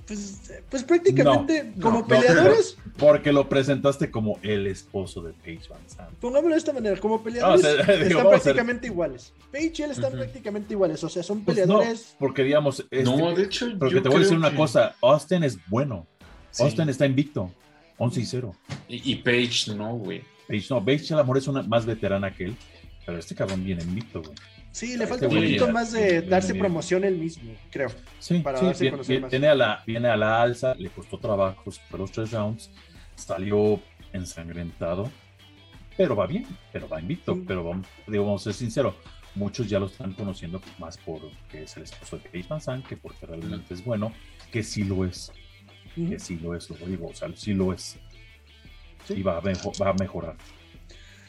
Pues, pues prácticamente, No, como no, peleadores, Porque lo presentaste como el esposo de Paige Van Zandt. pongámoslo de esta manera, como peleadores No, o sea, digo, están prácticamente iguales. Paige y él están prácticamente iguales, o sea, son Pues no, peleadores. porque digamos, este, no, de hecho, porque yo te voy a decir una cosa, Austin es bueno. Sí. Austin está invicto, 11 y 0. Y, y Paige no, güey. No, Paige a lo mejor es una más veterana que él, pero este cabrón viene invicto, güey. Sí, le Este falta un poquito más de darse bien. promoción él mismo, creo. Sí, Para sí, darse a viene, conocer viene- más. viene a la, viene a la alza, le costó trabajo, fue los tres rounds, salió ensangrentado, pero va bien, pero va invicto, Mm. pero vamos, digo, vamos a ser sinceros, muchos ya lo están conociendo más por que es el esposo de Paige Van Zandt, que porque realmente es bueno, que sí lo es, que sí lo es, lo digo, o sea, sí lo es, Sí. y va a, va a mejorar.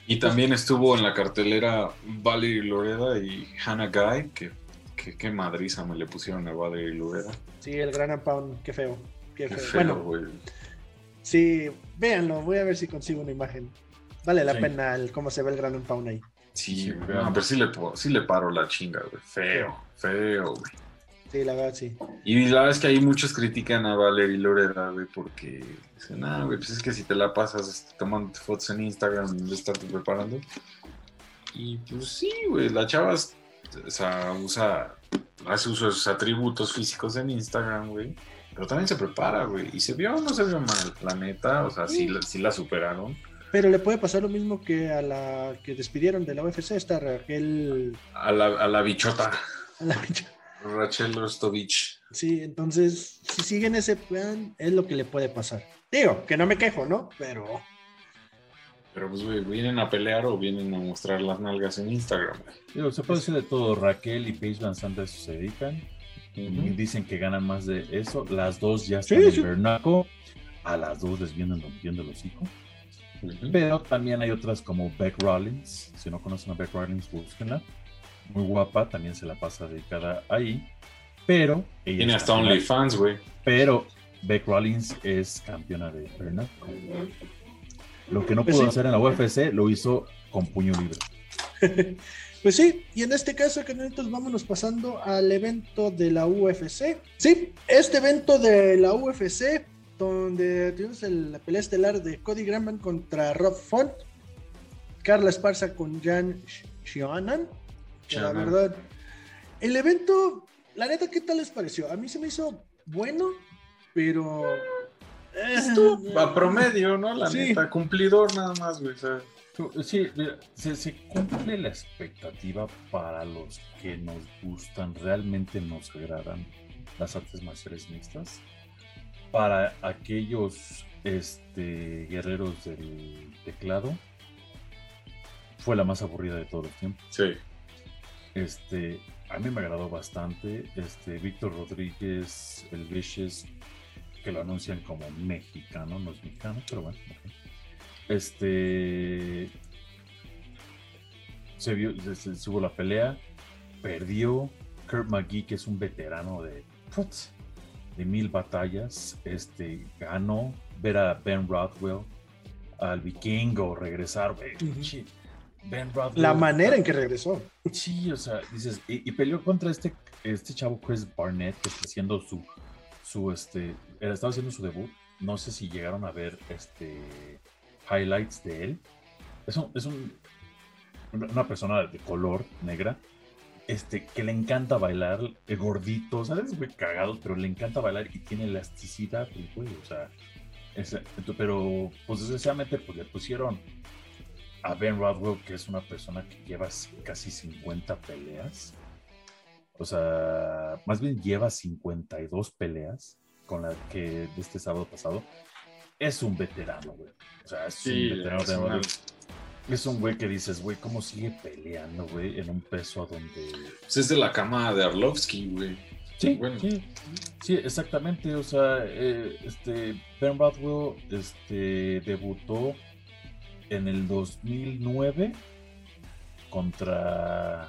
Y también estuvo en la cartelera Valerie Loreda y Hannah Guy, que, que, madriza me le pusieron a Valerie Loreda. Sí, el gran Pound, qué feo. Qué Qué feo. feo, Bueno, güey. sí, véanlo, voy a ver si consigo una imagen. Vale la Sí. pena el cómo se ve el gran Pound ahí. Sí, Sí, pero sí le, sí le paro la chinga, güey. Feo, feo, güey. Sí, la verdad, sí. Y la verdad es que ahí muchos critican a Valerie Loreda, güey, porque dicen, ah, güey, pues es que si te la pasas este, tomando fotos en Instagram en vez de preparando. Y pues sí, güey, la chava, o sea, usa, hace uso de sus atributos físicos en Instagram, güey. Pero también se prepara, güey. Y se vio o no se vio mal, la neta. O sea, sí, la- sí la superaron. Pero le puede pasar lo mismo que a la que despidieron de la UFC, esta Raquel. A la, a la bichota, a la pinche- Rachel Rostovich. Sí, entonces, si siguen ese plan, es lo que le puede pasar. Digo, que no me quejo, ¿no? Pero Pero pues, güey, ¿vienen a pelear o vienen a mostrar las nalgas en Instagram? Digo, se puede decir de todo, Raquel y Paige Van eso se dedican, dicen que ganan más de eso, las dos ya están Sí, en sí. Bernaco, a las dos les vienen rompiendo hocico. Ujú. Pero también hay otras como Beck Rollins. Si no conocen a Beck Rollins, búsquenla. Muy guapa, también se la pasa dedicada ahí. Pero. ella Tiene hasta OnlyFans, güey. Pero Beck Rollins es campeona de Bernac. Lo que no Pues pudo sí. hacer en la UFC lo hizo con puño libre. Pues sí, y en este caso, canalitos, vámonos pasando al evento de la UFC. Sí, este evento de la UFC, donde tuvimos el- la pelea estelar de Cody Granman contra Rob Font, Carla Esparza con Jan Shionan. La verdad, el evento, la neta, ¿qué tal les pareció? A mí se me hizo bueno, pero. eh, Estuvo a promedio, ¿no? La Sí. neta, cumplidor nada más, güey. o sea, Sí, mira, se, se cumple la expectativa para los que nos gustan, realmente nos agradan las artes marciales mixtas. Para aquellos este, guerreros del teclado, fue la más aburrida de todos los tiempos. sí. Este, a mí me agradó bastante. Este, Víctor Rodríguez, el Vicious, que lo anuncian como mexicano, no es mexicano, pero bueno. ok. Este. Se vio, se, se- hubo la pelea, perdió. Kurt McGee, que es un veterano de, putz, de mil batallas, este, ganó. Ver a Ben Rothwell, al vikingo, regresar, Ujú. Ben Rothwell. la manera en que regresó. Sí, o sea, dices, y, y peleó contra este, este chavo Chris Barnett, que está haciendo su, su, este, él estaba haciendo su debut. No sé si llegaron a ver, este, highlights de él. Es, un- es un- una persona de color negra, este, que le encanta bailar, eh, gordito, ¿sabes? Muy cagado, pero le encanta bailar y tiene elasticidad, el güey, o sea, ento- pero, pues desgraciadamente, pues le pusieron a Ben Rodwell, que es una persona que lleva casi 50 peleas. O sea, más bien lleva 52 peleas con la que de este sábado pasado. Es un veterano, güey. O sea, es Sí, un veterano. es Ben una-. Es un güey que dices, güey, ¿cómo sigue peleando, güey? En un peso a donde Pues es de la cama de Arlovsky, güey. Sí, Bueno. sí, sí, exactamente. O sea, eh, este Ben Rothwell este, debutó en el 2009 contra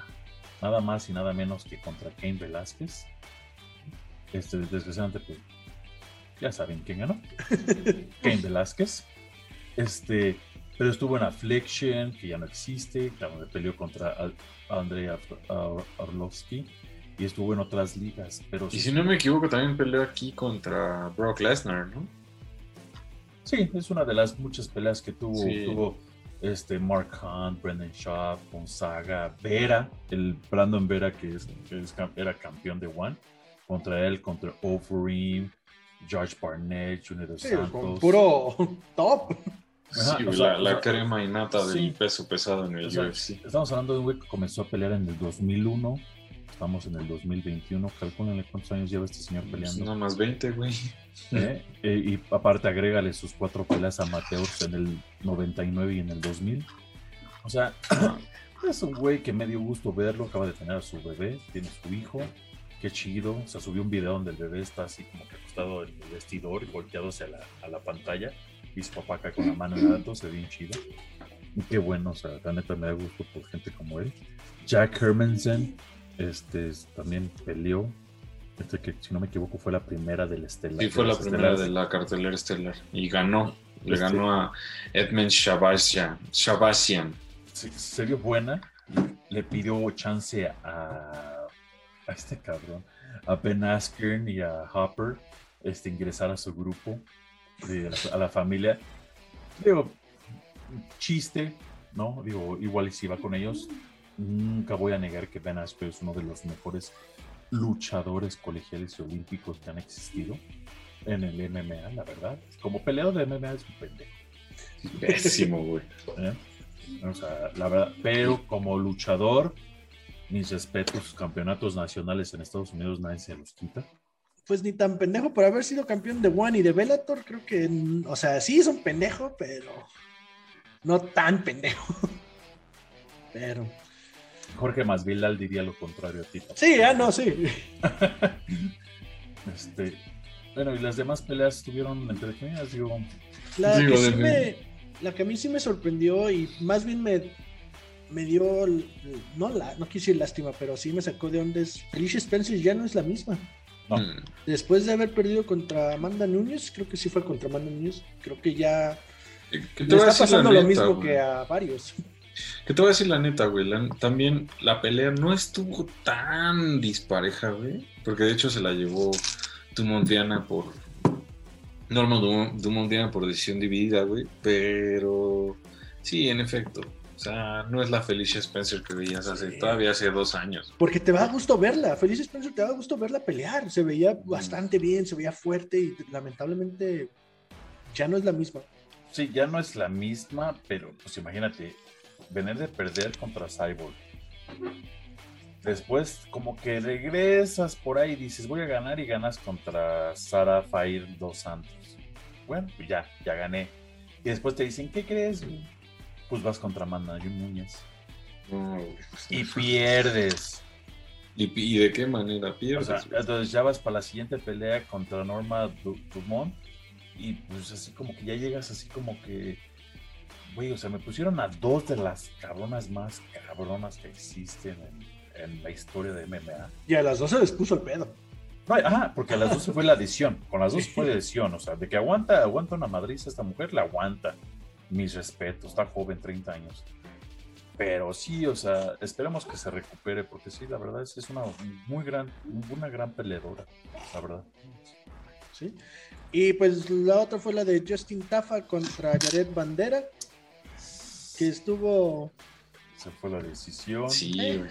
nada más y nada menos que contra Cain Velázquez. Este, desgraciadamente, pues, ya saben quién ganó. Cain Velázquez. Este, pero estuvo en Affliction, que ya no existe, donde peleó contra Andrei Ar- Ar- Arlovsky y estuvo en otras ligas. Pero Y sí- si no me equivoco, también peleó aquí contra Brock Lesnar, ¿no? Sí, es una de las muchas peleas que tuvo. Sí. Tuvo este Mark Hunt, Brendan Schaub, Gonzaga, Vera, el Brandon Vera que, es, que es cam- era campeón de One, contra él, contra Overeem, George Barnett, Junior dos Sí, Santos. puro top. Ajá, sí, o güey, sea, la, o la sea, crema innata sí. del peso pesado en el O sea, UFC. Estamos hablando de un güey que comenzó a pelear en el 2001. Estamos en el 2021. Calcúlenle cuántos años lleva este señor Pues peleando. nada más 20, güey. ¿eh? Eh, y aparte agrégale sus cuatro peleas amateurs en el 99 y en el 2000. O sea, es un güey que me dio gusto verlo, acaba de tener a su bebé, tiene su hijo, qué chido. O sea, subió un video donde el bebé está así como que acostado en el vestidor y volteado hacia la, a la pantalla y su papá acá con la mano en alto, se ve bien chido. Y qué bueno, o sea, la neta me da gusto por gente como él. Jack Hermansen, este, también peleó. Este que, si no me equivoco, fue la primera del Estelar. Sí, fue la primera estelares. de la cartelera estelar. Y ganó. Le Este- ganó a Edmund Shabasian. Shabasian. se, se vio buena, le pidió chance a, a este cabrón, a Ben Askren y a Hopper, este, ingresar a su grupo, de la- a la familia. Digo, chiste, ¿no? Digo, igual y si va con ellos, nunca voy a negar que Ben Askren es uno de los mejores luchadores colegiales y olímpicos que han existido en el MMA, la verdad. Como peleador de MMA es un pendejo. Pésimo, güey. ¿eh? O sea, la verdad, pero como luchador, mis respetos, sus campeonatos nacionales en Estados Unidos nadie se los quita. Pues ni tan pendejo por haber sido campeón de One y de Bellator, creo que, o sea, sí es un pendejo, pero no tan pendejo. Pero, Jorge Masvidal diría lo contrario a ti. sí, ah, no, sí. Este, bueno, y las demás peleas estuvieron entretenidas, digo. La, Digo, que sí de- me, la que a mí sí me sorprendió y más bien me, me dio, no, la, no quise decir lástima, pero sí me sacó de onda. es Alicia Spencer ya no es la misma. No. Mm. Después de haber perdido contra Amanda Núñez, creo que sí fue contra Amanda Núñez, creo que ya ¿Qué te le está pasando lo neta, mismo güey? que a varios. ¿Qué te voy a decir la neta, güey? La- también la pelea no estuvo tan dispareja, güey. Porque de hecho se la llevó Dumont Diana por. Norma Dumont, Dumont Diana por decisión dividida, güey. Pero. Sí, en efecto. O sea, no es la Felicia Spencer que veías hace Sí. todavía hace dos años. Porque te va a gusto verla, Feliz Spencer te va a gusto verla pelear. Se veía bastante bien, se veía fuerte y lamentablemente ya no es la misma. Sí, ya no es la misma, pero pues imagínate, venir de perder contra Cyborg. Después, como que regresas por ahí y dices, voy a ganar y ganas contra Sara Fair dos Santos. Bueno, pues ya, ya gané. Y después te dicen, ¿qué crees? Pues vas contra. No, güey, pues, Y pierdes. ¿Y, y de qué manera O pierdes? sea, entonces ya vas para la siguiente pelea contra Norma Du- Dumont y pues así como que ya llegas así como que, güey, o sea, me pusieron a dos de las cabronas más cabronas que existen en, en la historia de MMA. Y a las 12 les puso el pedo. No, ajá, porque a las dos fue la adición, con las dos fue la adición, o sea, de que aguanta, aguanta una madriza esta mujer, la aguanta. Mis respetos, está joven, 30 años. Pero sí, o sea, esperemos que se recupere, porque sí, la verdad es, es una muy gran, una gran peleadora, la verdad. ¿sí? Y pues la otra fue la de Justin Tafa contra Jared Bandera, que estuvo... Se fue la decisión. Sí, güey.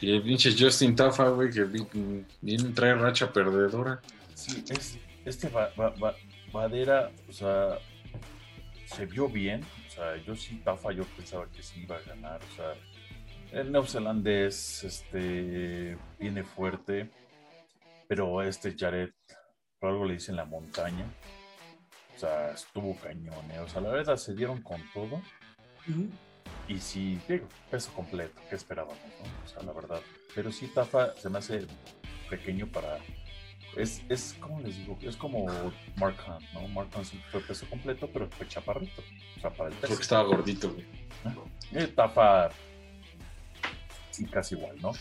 Y el pinche Justin Tafa, güey, que vi- bien trae racha perdedora. Sí, es, este va, va, va, Vadera, o sea, se vio bien. O sea, yo sí, Tafa, yo pensaba que sí iba a ganar. O sea, el neozelandés este, viene fuerte, pero este Jared, por algo le dicen la montaña. O sea, estuvo cañón. ¿eh? O sea, la verdad se dieron con todo. Y sí, digo, peso completo, ¿qué esperábamos? No? O sea, la verdad. Pero sí, Tafa se me hace pequeño para es, es como les digo, es como Mark Hunt, ¿no? Mark Hunt fue peso completo, pero fue chaparrito. O sea, para el peso. Porque estaba gordito, güey. Etapa sí, casi igual, ¿no?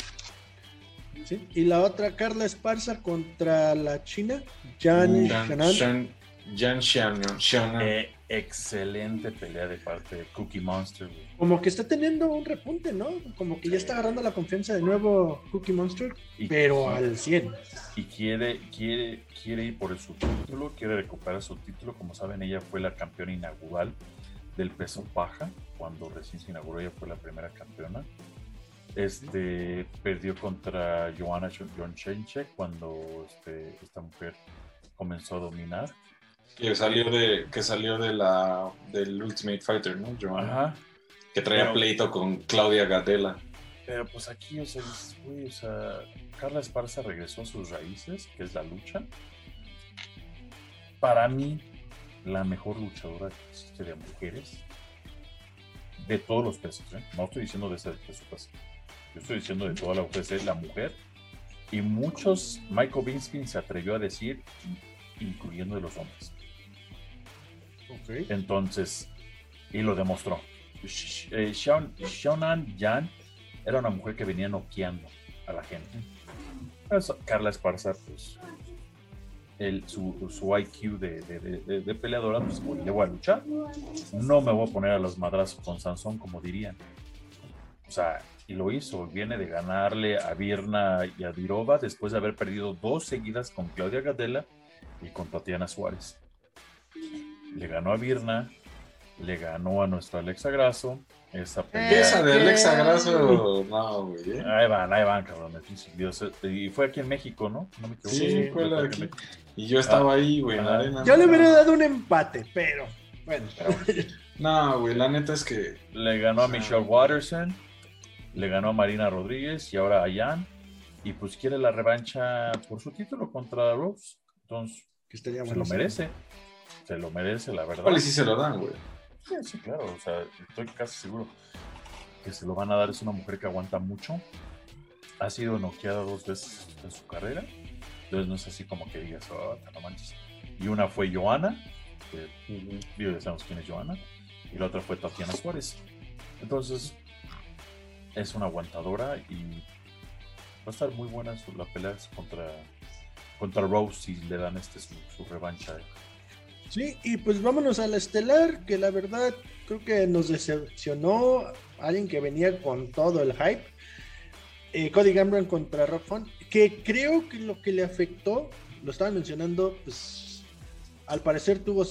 Sí. Y la otra, Carla Esparza contra la China, Jan Shannon. Jan Shannon. Eh, excelente pelea de parte de Cookie Monster. Como que está teniendo un repunte, ¿no? Como que ya está agarrando la confianza de nuevo Cookie Monster, pero al 100. Y quiere, quiere, quiere ir por su título, quiere recuperar su título. Como saben, ella fue la campeona inaugural del peso paja. Cuando recién se inauguró, ella fue la primera campeona. Este perdió contra Joanna Jonchenche cuando este, esta mujer comenzó a dominar que salió de, que salió de la, del Ultimate Fighter, ¿no, Joanna? Que traía pleito con Claudia Gatela. Pero pues aquí, o sea, o sea, Carla Esparza regresó a sus raíces, que es la lucha. Para mí, la mejor luchadora que existe de mujeres, de todos los pesos, ¿eh? No estoy diciendo de ese peso peso. Yo estoy diciendo de toda la UFC, la mujer. Y muchos, Michael Bisping se atrevió a decir, incluyendo de los hombres. Entonces, y lo demostró. Eh, Xiaonan Yan era una mujer que venía noqueando a la gente. Carla Esparza, pues, el, su, IQ de, peleadora, pues, le voy a luchar. No me voy a poner a los madrazos con Sansón, como dirían. O sea, y lo hizo. Viene de ganarle a Virna y a Dirova después de haber perdido dos seguidas con Claudia Gadela y con Tatiana Suárez le ganó a Virna, le ganó a nuestro Alexa Grasso. Esa pelea. Esa de Alexa Grasso, no, güey. ¿eh? Ahí van, ahí van, cabrón. Y fue aquí en México, ¿no? no me sí, fue aquí. Y yo estaba ahí, güey, en la arena. Yo le hubiera dado un empate, pero bueno. no, güey, la neta es que. Le ganó a Michelle Watterson, le ganó a Marina Rodríguez y ahora a Jan. Y pues quiere la revancha por su título contra Rose. Entonces, que se lo merece se lo merece, la verdad. y si se lo dan, güey. Sí, sí, claro, o sea, estoy casi seguro que se lo van a dar. Es una mujer que aguanta mucho. Ha sido noqueada dos veces en su carrera. Entonces no es así como que digas, oh, no manches. Y una fue Joana, que uh ya sabemos quién es Joana. Y la otra fue Tatiana Suárez. Entonces, es una aguantadora y va a estar muy buena su, la pelea contra, contra Rose si le dan este su, su revancha. Sí, y pues vámonos a la estelar, que la verdad creo que nos decepcionó. Alguien que venía con todo el hype. Eh, Cody Gambran contra Rob Font, que creo que lo que le afectó, lo estaban mencionando, pues al parecer tuvo,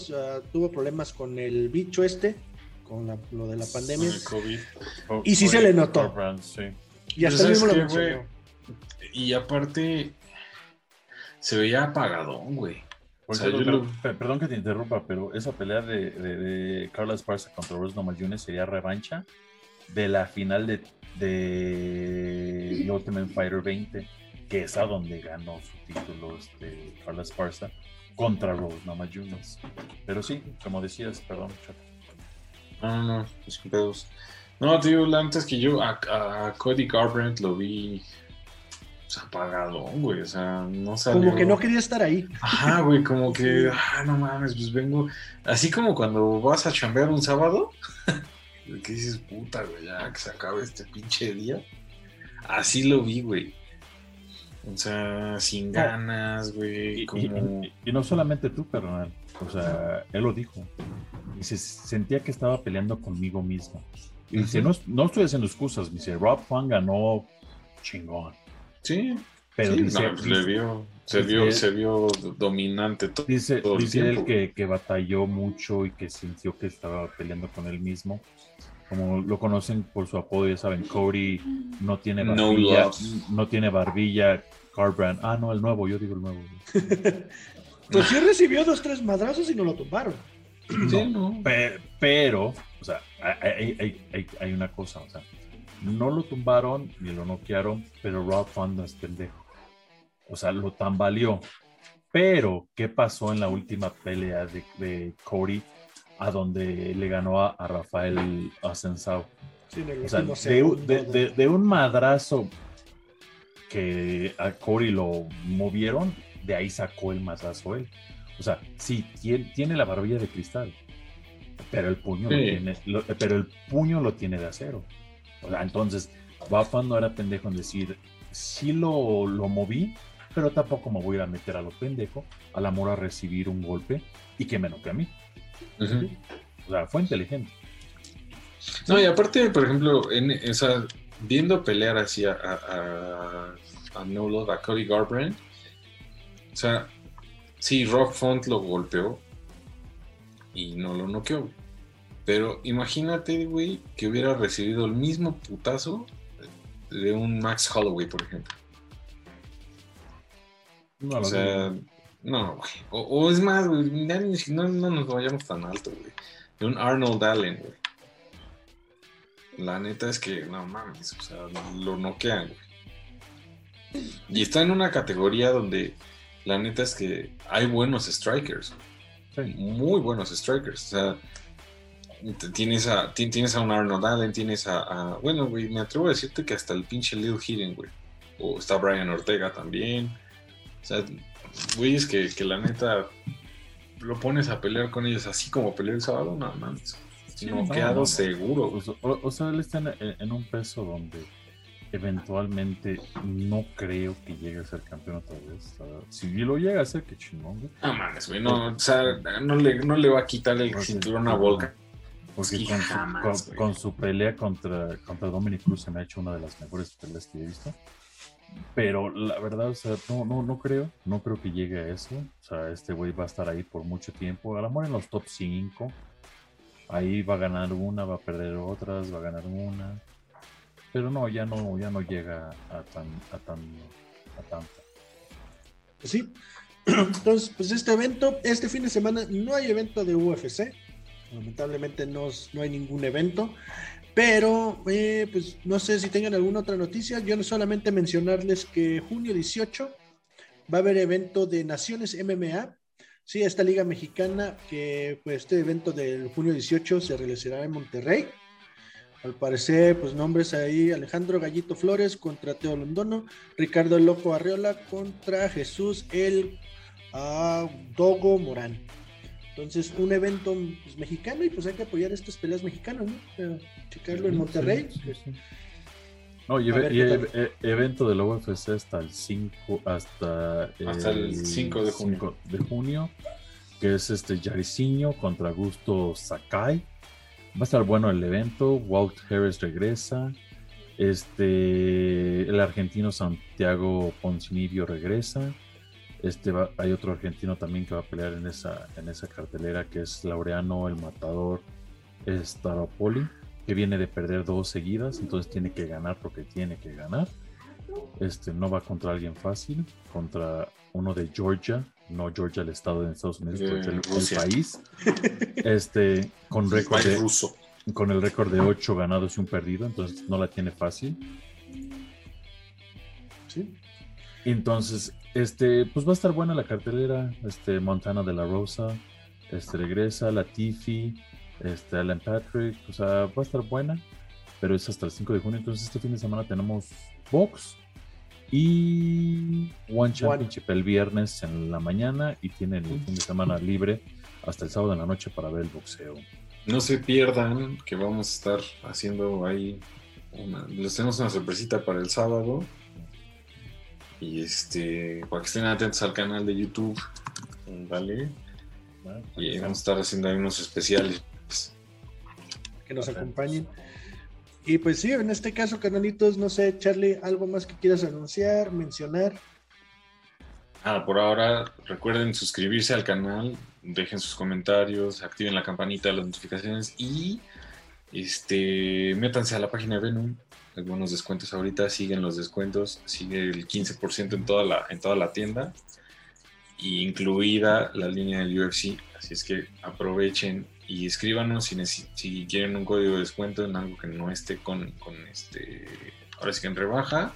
tuvo problemas con el bicho este, con lo de la pandemia. y sí se le notó. Y hasta pues mismo lo Y aparte, se veía apagadón, güey. Perdón que te interrumpa, pero esa pelea de, de, Carla Esparza contra Rose Namajunas sería revancha de la final de, de Ultimate Fighter 20, que es a donde ganó su título este, Carla Esparza contra Rose Namajunas. Pero sí, como decías, perdón, No, no, no, pedos. No, tío, antes que yo a, a Cody Garbrandt lo vi apagado, güey, o sea, no salió. Como que no quería estar ahí. Ajá, güey, como que, ah, no mames, pues vengo, así como cuando vas a chambear un sábado, que dices, puta, güey, ya que se acabe este pinche día. Así lo vi, güey. O sea, sin ganas, güey. Como... Y, no solamente tú, perdón. O sea, él lo dijo. Y se sentía que estaba peleando conmigo mismo. Y dice, no, no estoy haciendo excusas. Dice, Rob Juan ganó chingón. Sí, pero dice, pues, le vio, se vio, se vio dominante todo, dice, dice él que, que, batalló mucho y que sintió que estaba peleando con él mismo. Como lo conocen por su apodo, ya saben, Cody no tiene barbilla, no, tiene barbilla, Carbrand, ah no, el nuevo, yo digo el nuevo. Pues sí recibió dos, tres madrazos y no lo tumbaron. Sí, no. Pe- pero, o sea, hay, hay- hay- hay una cosa, o sea, no lo tumbaron ni lo noquearon, pero Rob Font no es pendejo. O sea, lo tambaleó. Pero, ¿qué pasó en la última pelea de, de Cody a donde le ganó a, a Rafael Asensao? Sí, O sea, de, segundo de- de- de un madrazo que a Cody lo movieron, de ahí sacó el madrazo él. O sea, sí, tiene, tiene la barbilla de cristal, pero el puño lo tiene, lo- pero el puño lo tiene de acero. O sea, entonces, Bafan no era pendejo en decir, sí lo, lo moví, pero tampoco me voy a ir a meter a lo pendejo, al amor a recibir un golpe y que me noque a mí. O sea, fue inteligente. No, y aparte, por ejemplo, en, o sea, viendo pelear así a, a, a, a Cody Garbrandt, o sea, sí, Rob Font lo golpeó y no lo noqueó. Güey. Pero imagínate, güey, que hubiera recibido el mismo putazo de un Max Holloway, por ejemplo. No, O sea, no, güey. O, o es más, güey, no, no nos vayamos tan alto, güey. De un Arnold Allen, güey. La neta es que, no mames, o sea, lo noquean, güey. Y está en una categoría donde la neta es que hay buenos strikers, Sí. muy buenos strikers. O sea, tienes a, ti- tienes a un Arnold Allen, tienes a, a- bueno, güey, me atrevo a decirte que hasta el pinche Lil Hidden, güey. O está Brian Ortega también. O sea, güeyes que, que la neta lo pones a pelear con ellos así como peleó el sábado, no mames. Sí, no, no. seguro. O, sea- o- sea, él está en, un peso donde eventualmente no creo que llegue a ser campeón otra vez. Sea, si lo llega a ser, qué chingón, güey. No mames, güey. No, o sea, no le, no le va a quitar el cinturón a Volca. Porque Sí, con, su, jamás, con- güey. con su pelea contra, contra Dominic Cruz se me ha hecho una de las mejores peleas que he visto. Pero la verdad, o sea, no, no, no creo, no creo que llegue a eso. O sea, este güey va a estar ahí por mucho tiempo. A lo mejor en los top 5. Ahí va a ganar una, va a perder otras, va a ganar una. Pero no, ya no, ya no llega a tan, a tan, a tanto. Pues sí. Entonces, pues este evento, este fin de semana no hay evento de UFC. Lamentablemente no, no hay ningún evento. Pero, eh, pues no sé si tengan alguna otra noticia. Yo solamente mencionarles que junio 18 va a haber evento de Naciones MMA. Sí, esta liga mexicana, que pues este evento del junio 18 se realizará en Monterrey. Al parecer, pues nombres ahí, Alejandro Gallito Flores contra Teo Londono, Ricardo Loco Arriola contra Jesús el Dogo Morán. Entonces, un evento pues, mexicano y pues hay que apoyar estas peleas mexicanas, ¿no? Checarlo en Monterrey. Sí, sí, sí. No, y, ver e- evento de la UFC hasta el 5, hasta, Hasta el 5 de junio. 5 de junio, que es este Jairzinho contra Augusto Sakai. Va a estar bueno el evento, Walt Harris regresa, este, el argentino Santiago Poncinibio regresa, este va- hay otro argentino también que va a pelear en esa, en esa cartelera que es Laureano el Matador Staropoli que viene de perder dos seguidas, entonces tiene que ganar porque tiene que ganar. Este no va contra alguien fácil, contra uno de Georgia, no Georgia el estado de Estados Unidos, Georgia el, país. Este con récord de, ruso. con el récord de 8 ganados y un perdido, entonces no la tiene fácil. Sí. Entonces, este, pues va a estar buena la cartelera. Este, Montana de la Rosa, este, regresa, Latifi, este, Alan Patrick, o sea, va a estar buena, pero es hasta el 5 de junio. Entonces, este fin de semana tenemos box y One Championship el viernes en la mañana y tienen el fin de semana libre hasta el sábado en la noche para ver el boxeo. No se pierdan que vamos a estar haciendo ahí una, les tenemos una sorpresita para el sábado. Y este, para que estén atentos al canal de YouTube, ¿vale? Y vamos a estar haciendo ahí unos especiales. que nos acompañen. Y pues sí, en este caso, canalitos, no sé, Charlie, algo más que quieras anunciar, mencionar. Ah, por ahora, recuerden suscribirse al canal, dejen sus comentarios, activen la campanita de las notificaciones y este, métanse a la página de Venom. Hay buenos descuentos ahorita, siguen los descuentos, sigue el 15% en toda la, en toda la tienda. y incluida la línea del UFC. Así es que aprovechen y escríbanos si, si quieren un código de descuento en algo que no esté con, con este, ahora sí que en rebaja.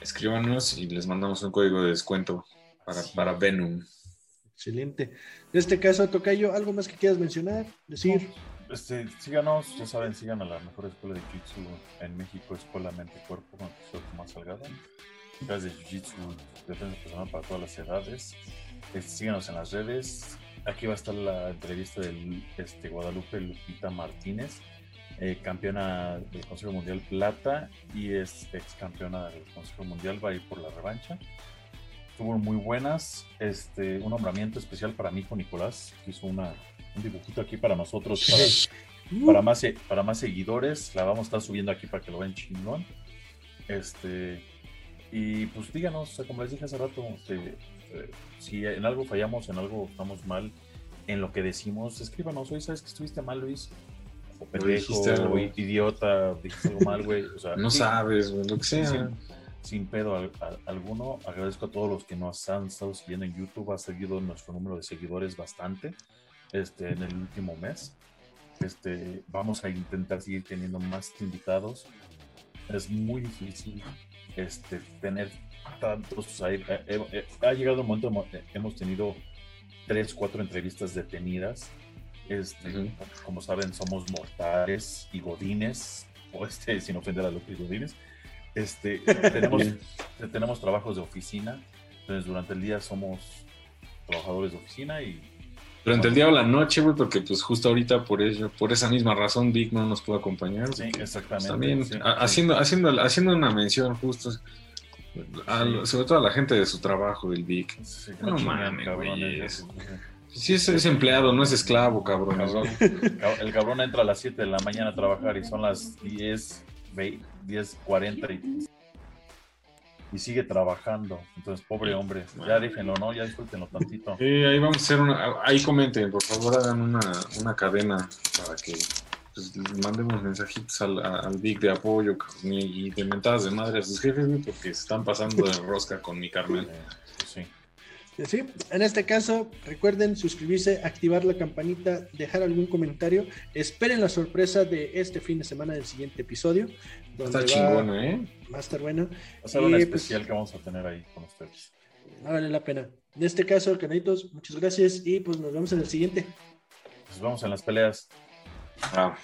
Escríbanos y les mandamos un código de descuento para, para Venom. Excelente. En este caso, Tocayo, ¿algo más que quieras mencionar? Decir. Este, síganos, ya saben, sigan a la mejor escuela de Jiu-Jitsu en México, Escuela Mente Cuerpo, con el Tomás Salgado. Clases de Jiu-Jitsu, defensa personal para todas las edades. Este, síganos en las redes. Aquí va a estar la entrevista de este, Guadalupe Lupita Martínez, eh, campeona del Consejo Mundial Plata y es ex campeona del Consejo Mundial, va a ir por la revancha. Estuvo muy buenas. Este, un nombramiento especial para mi hijo Nicolás, que hizo una, un dibujito aquí para nosotros, para, para, más, para más seguidores. La vamos a estar subiendo aquí para que lo vean chingón. Este, y pues díganos, como les dije hace rato, este, eh, si en algo fallamos, en algo estamos mal, en lo que decimos, escríbanos, hoy sabes que estuviste mal, Luis. O pendejo, o idiota, dijiste algo mal, güey. O sea, no sabes, lo que sea. Sin, pedo alguno. Agradezco a todos los que nos han estado siguiendo en YouTube. Ha seguido nuestro número de seguidores bastante este, en el último mes. Este, vamos a intentar seguir teniendo más invitados. Es muy difícil este, tener tantos. Eh, eh, eh, ha llegado un momento, hemos tenido tres, cuatro entrevistas detenidas. Este, Como saben, somos mortales y godines, o este, sin ofender a los godines. Este, tenemos, tenemos trabajos de oficina, entonces durante el día somos trabajadores de oficina y durante el día o la noche, güey, porque pues justo ahorita por ello, por esa misma razón Vic no nos pudo acompañar. Sí, exactamente. también haciendo, haciendo, haciendo una mención justo, sobre todo a la gente de su trabajo, del Vic. no mames, güey. Sí, es, empleado, no es esclavo, cabrón. El cabrón entra a las 7 de la mañana a trabajar y son las 10, 10, 40 y y sigue trabajando. Entonces, pobre hombre, ya déjenlo, ¿no? Ya disfrútenlo tantito. Sí, ahí vamos a hacer una, ahí comenten, por favor, hagan una, una cadena para que pues, mandemos mensajitos al, al Big de apoyo y de mentadas de madre a sus jefes, porque se están pasando de rosca con mi Carmen. Sí. Sí, en este caso, recuerden suscribirse, activar la campanita, dejar algún comentario. Esperen la sorpresa de este fin de semana del siguiente episodio. Está chingón, ¿eh? Va a estar bueno. Va a ser una pues, especial que vamos a tener ahí con ustedes. vale la pena. En este caso, canaditos, muchas gracias y pues nos vemos en el siguiente. Nos vemos en las peleas. Ah.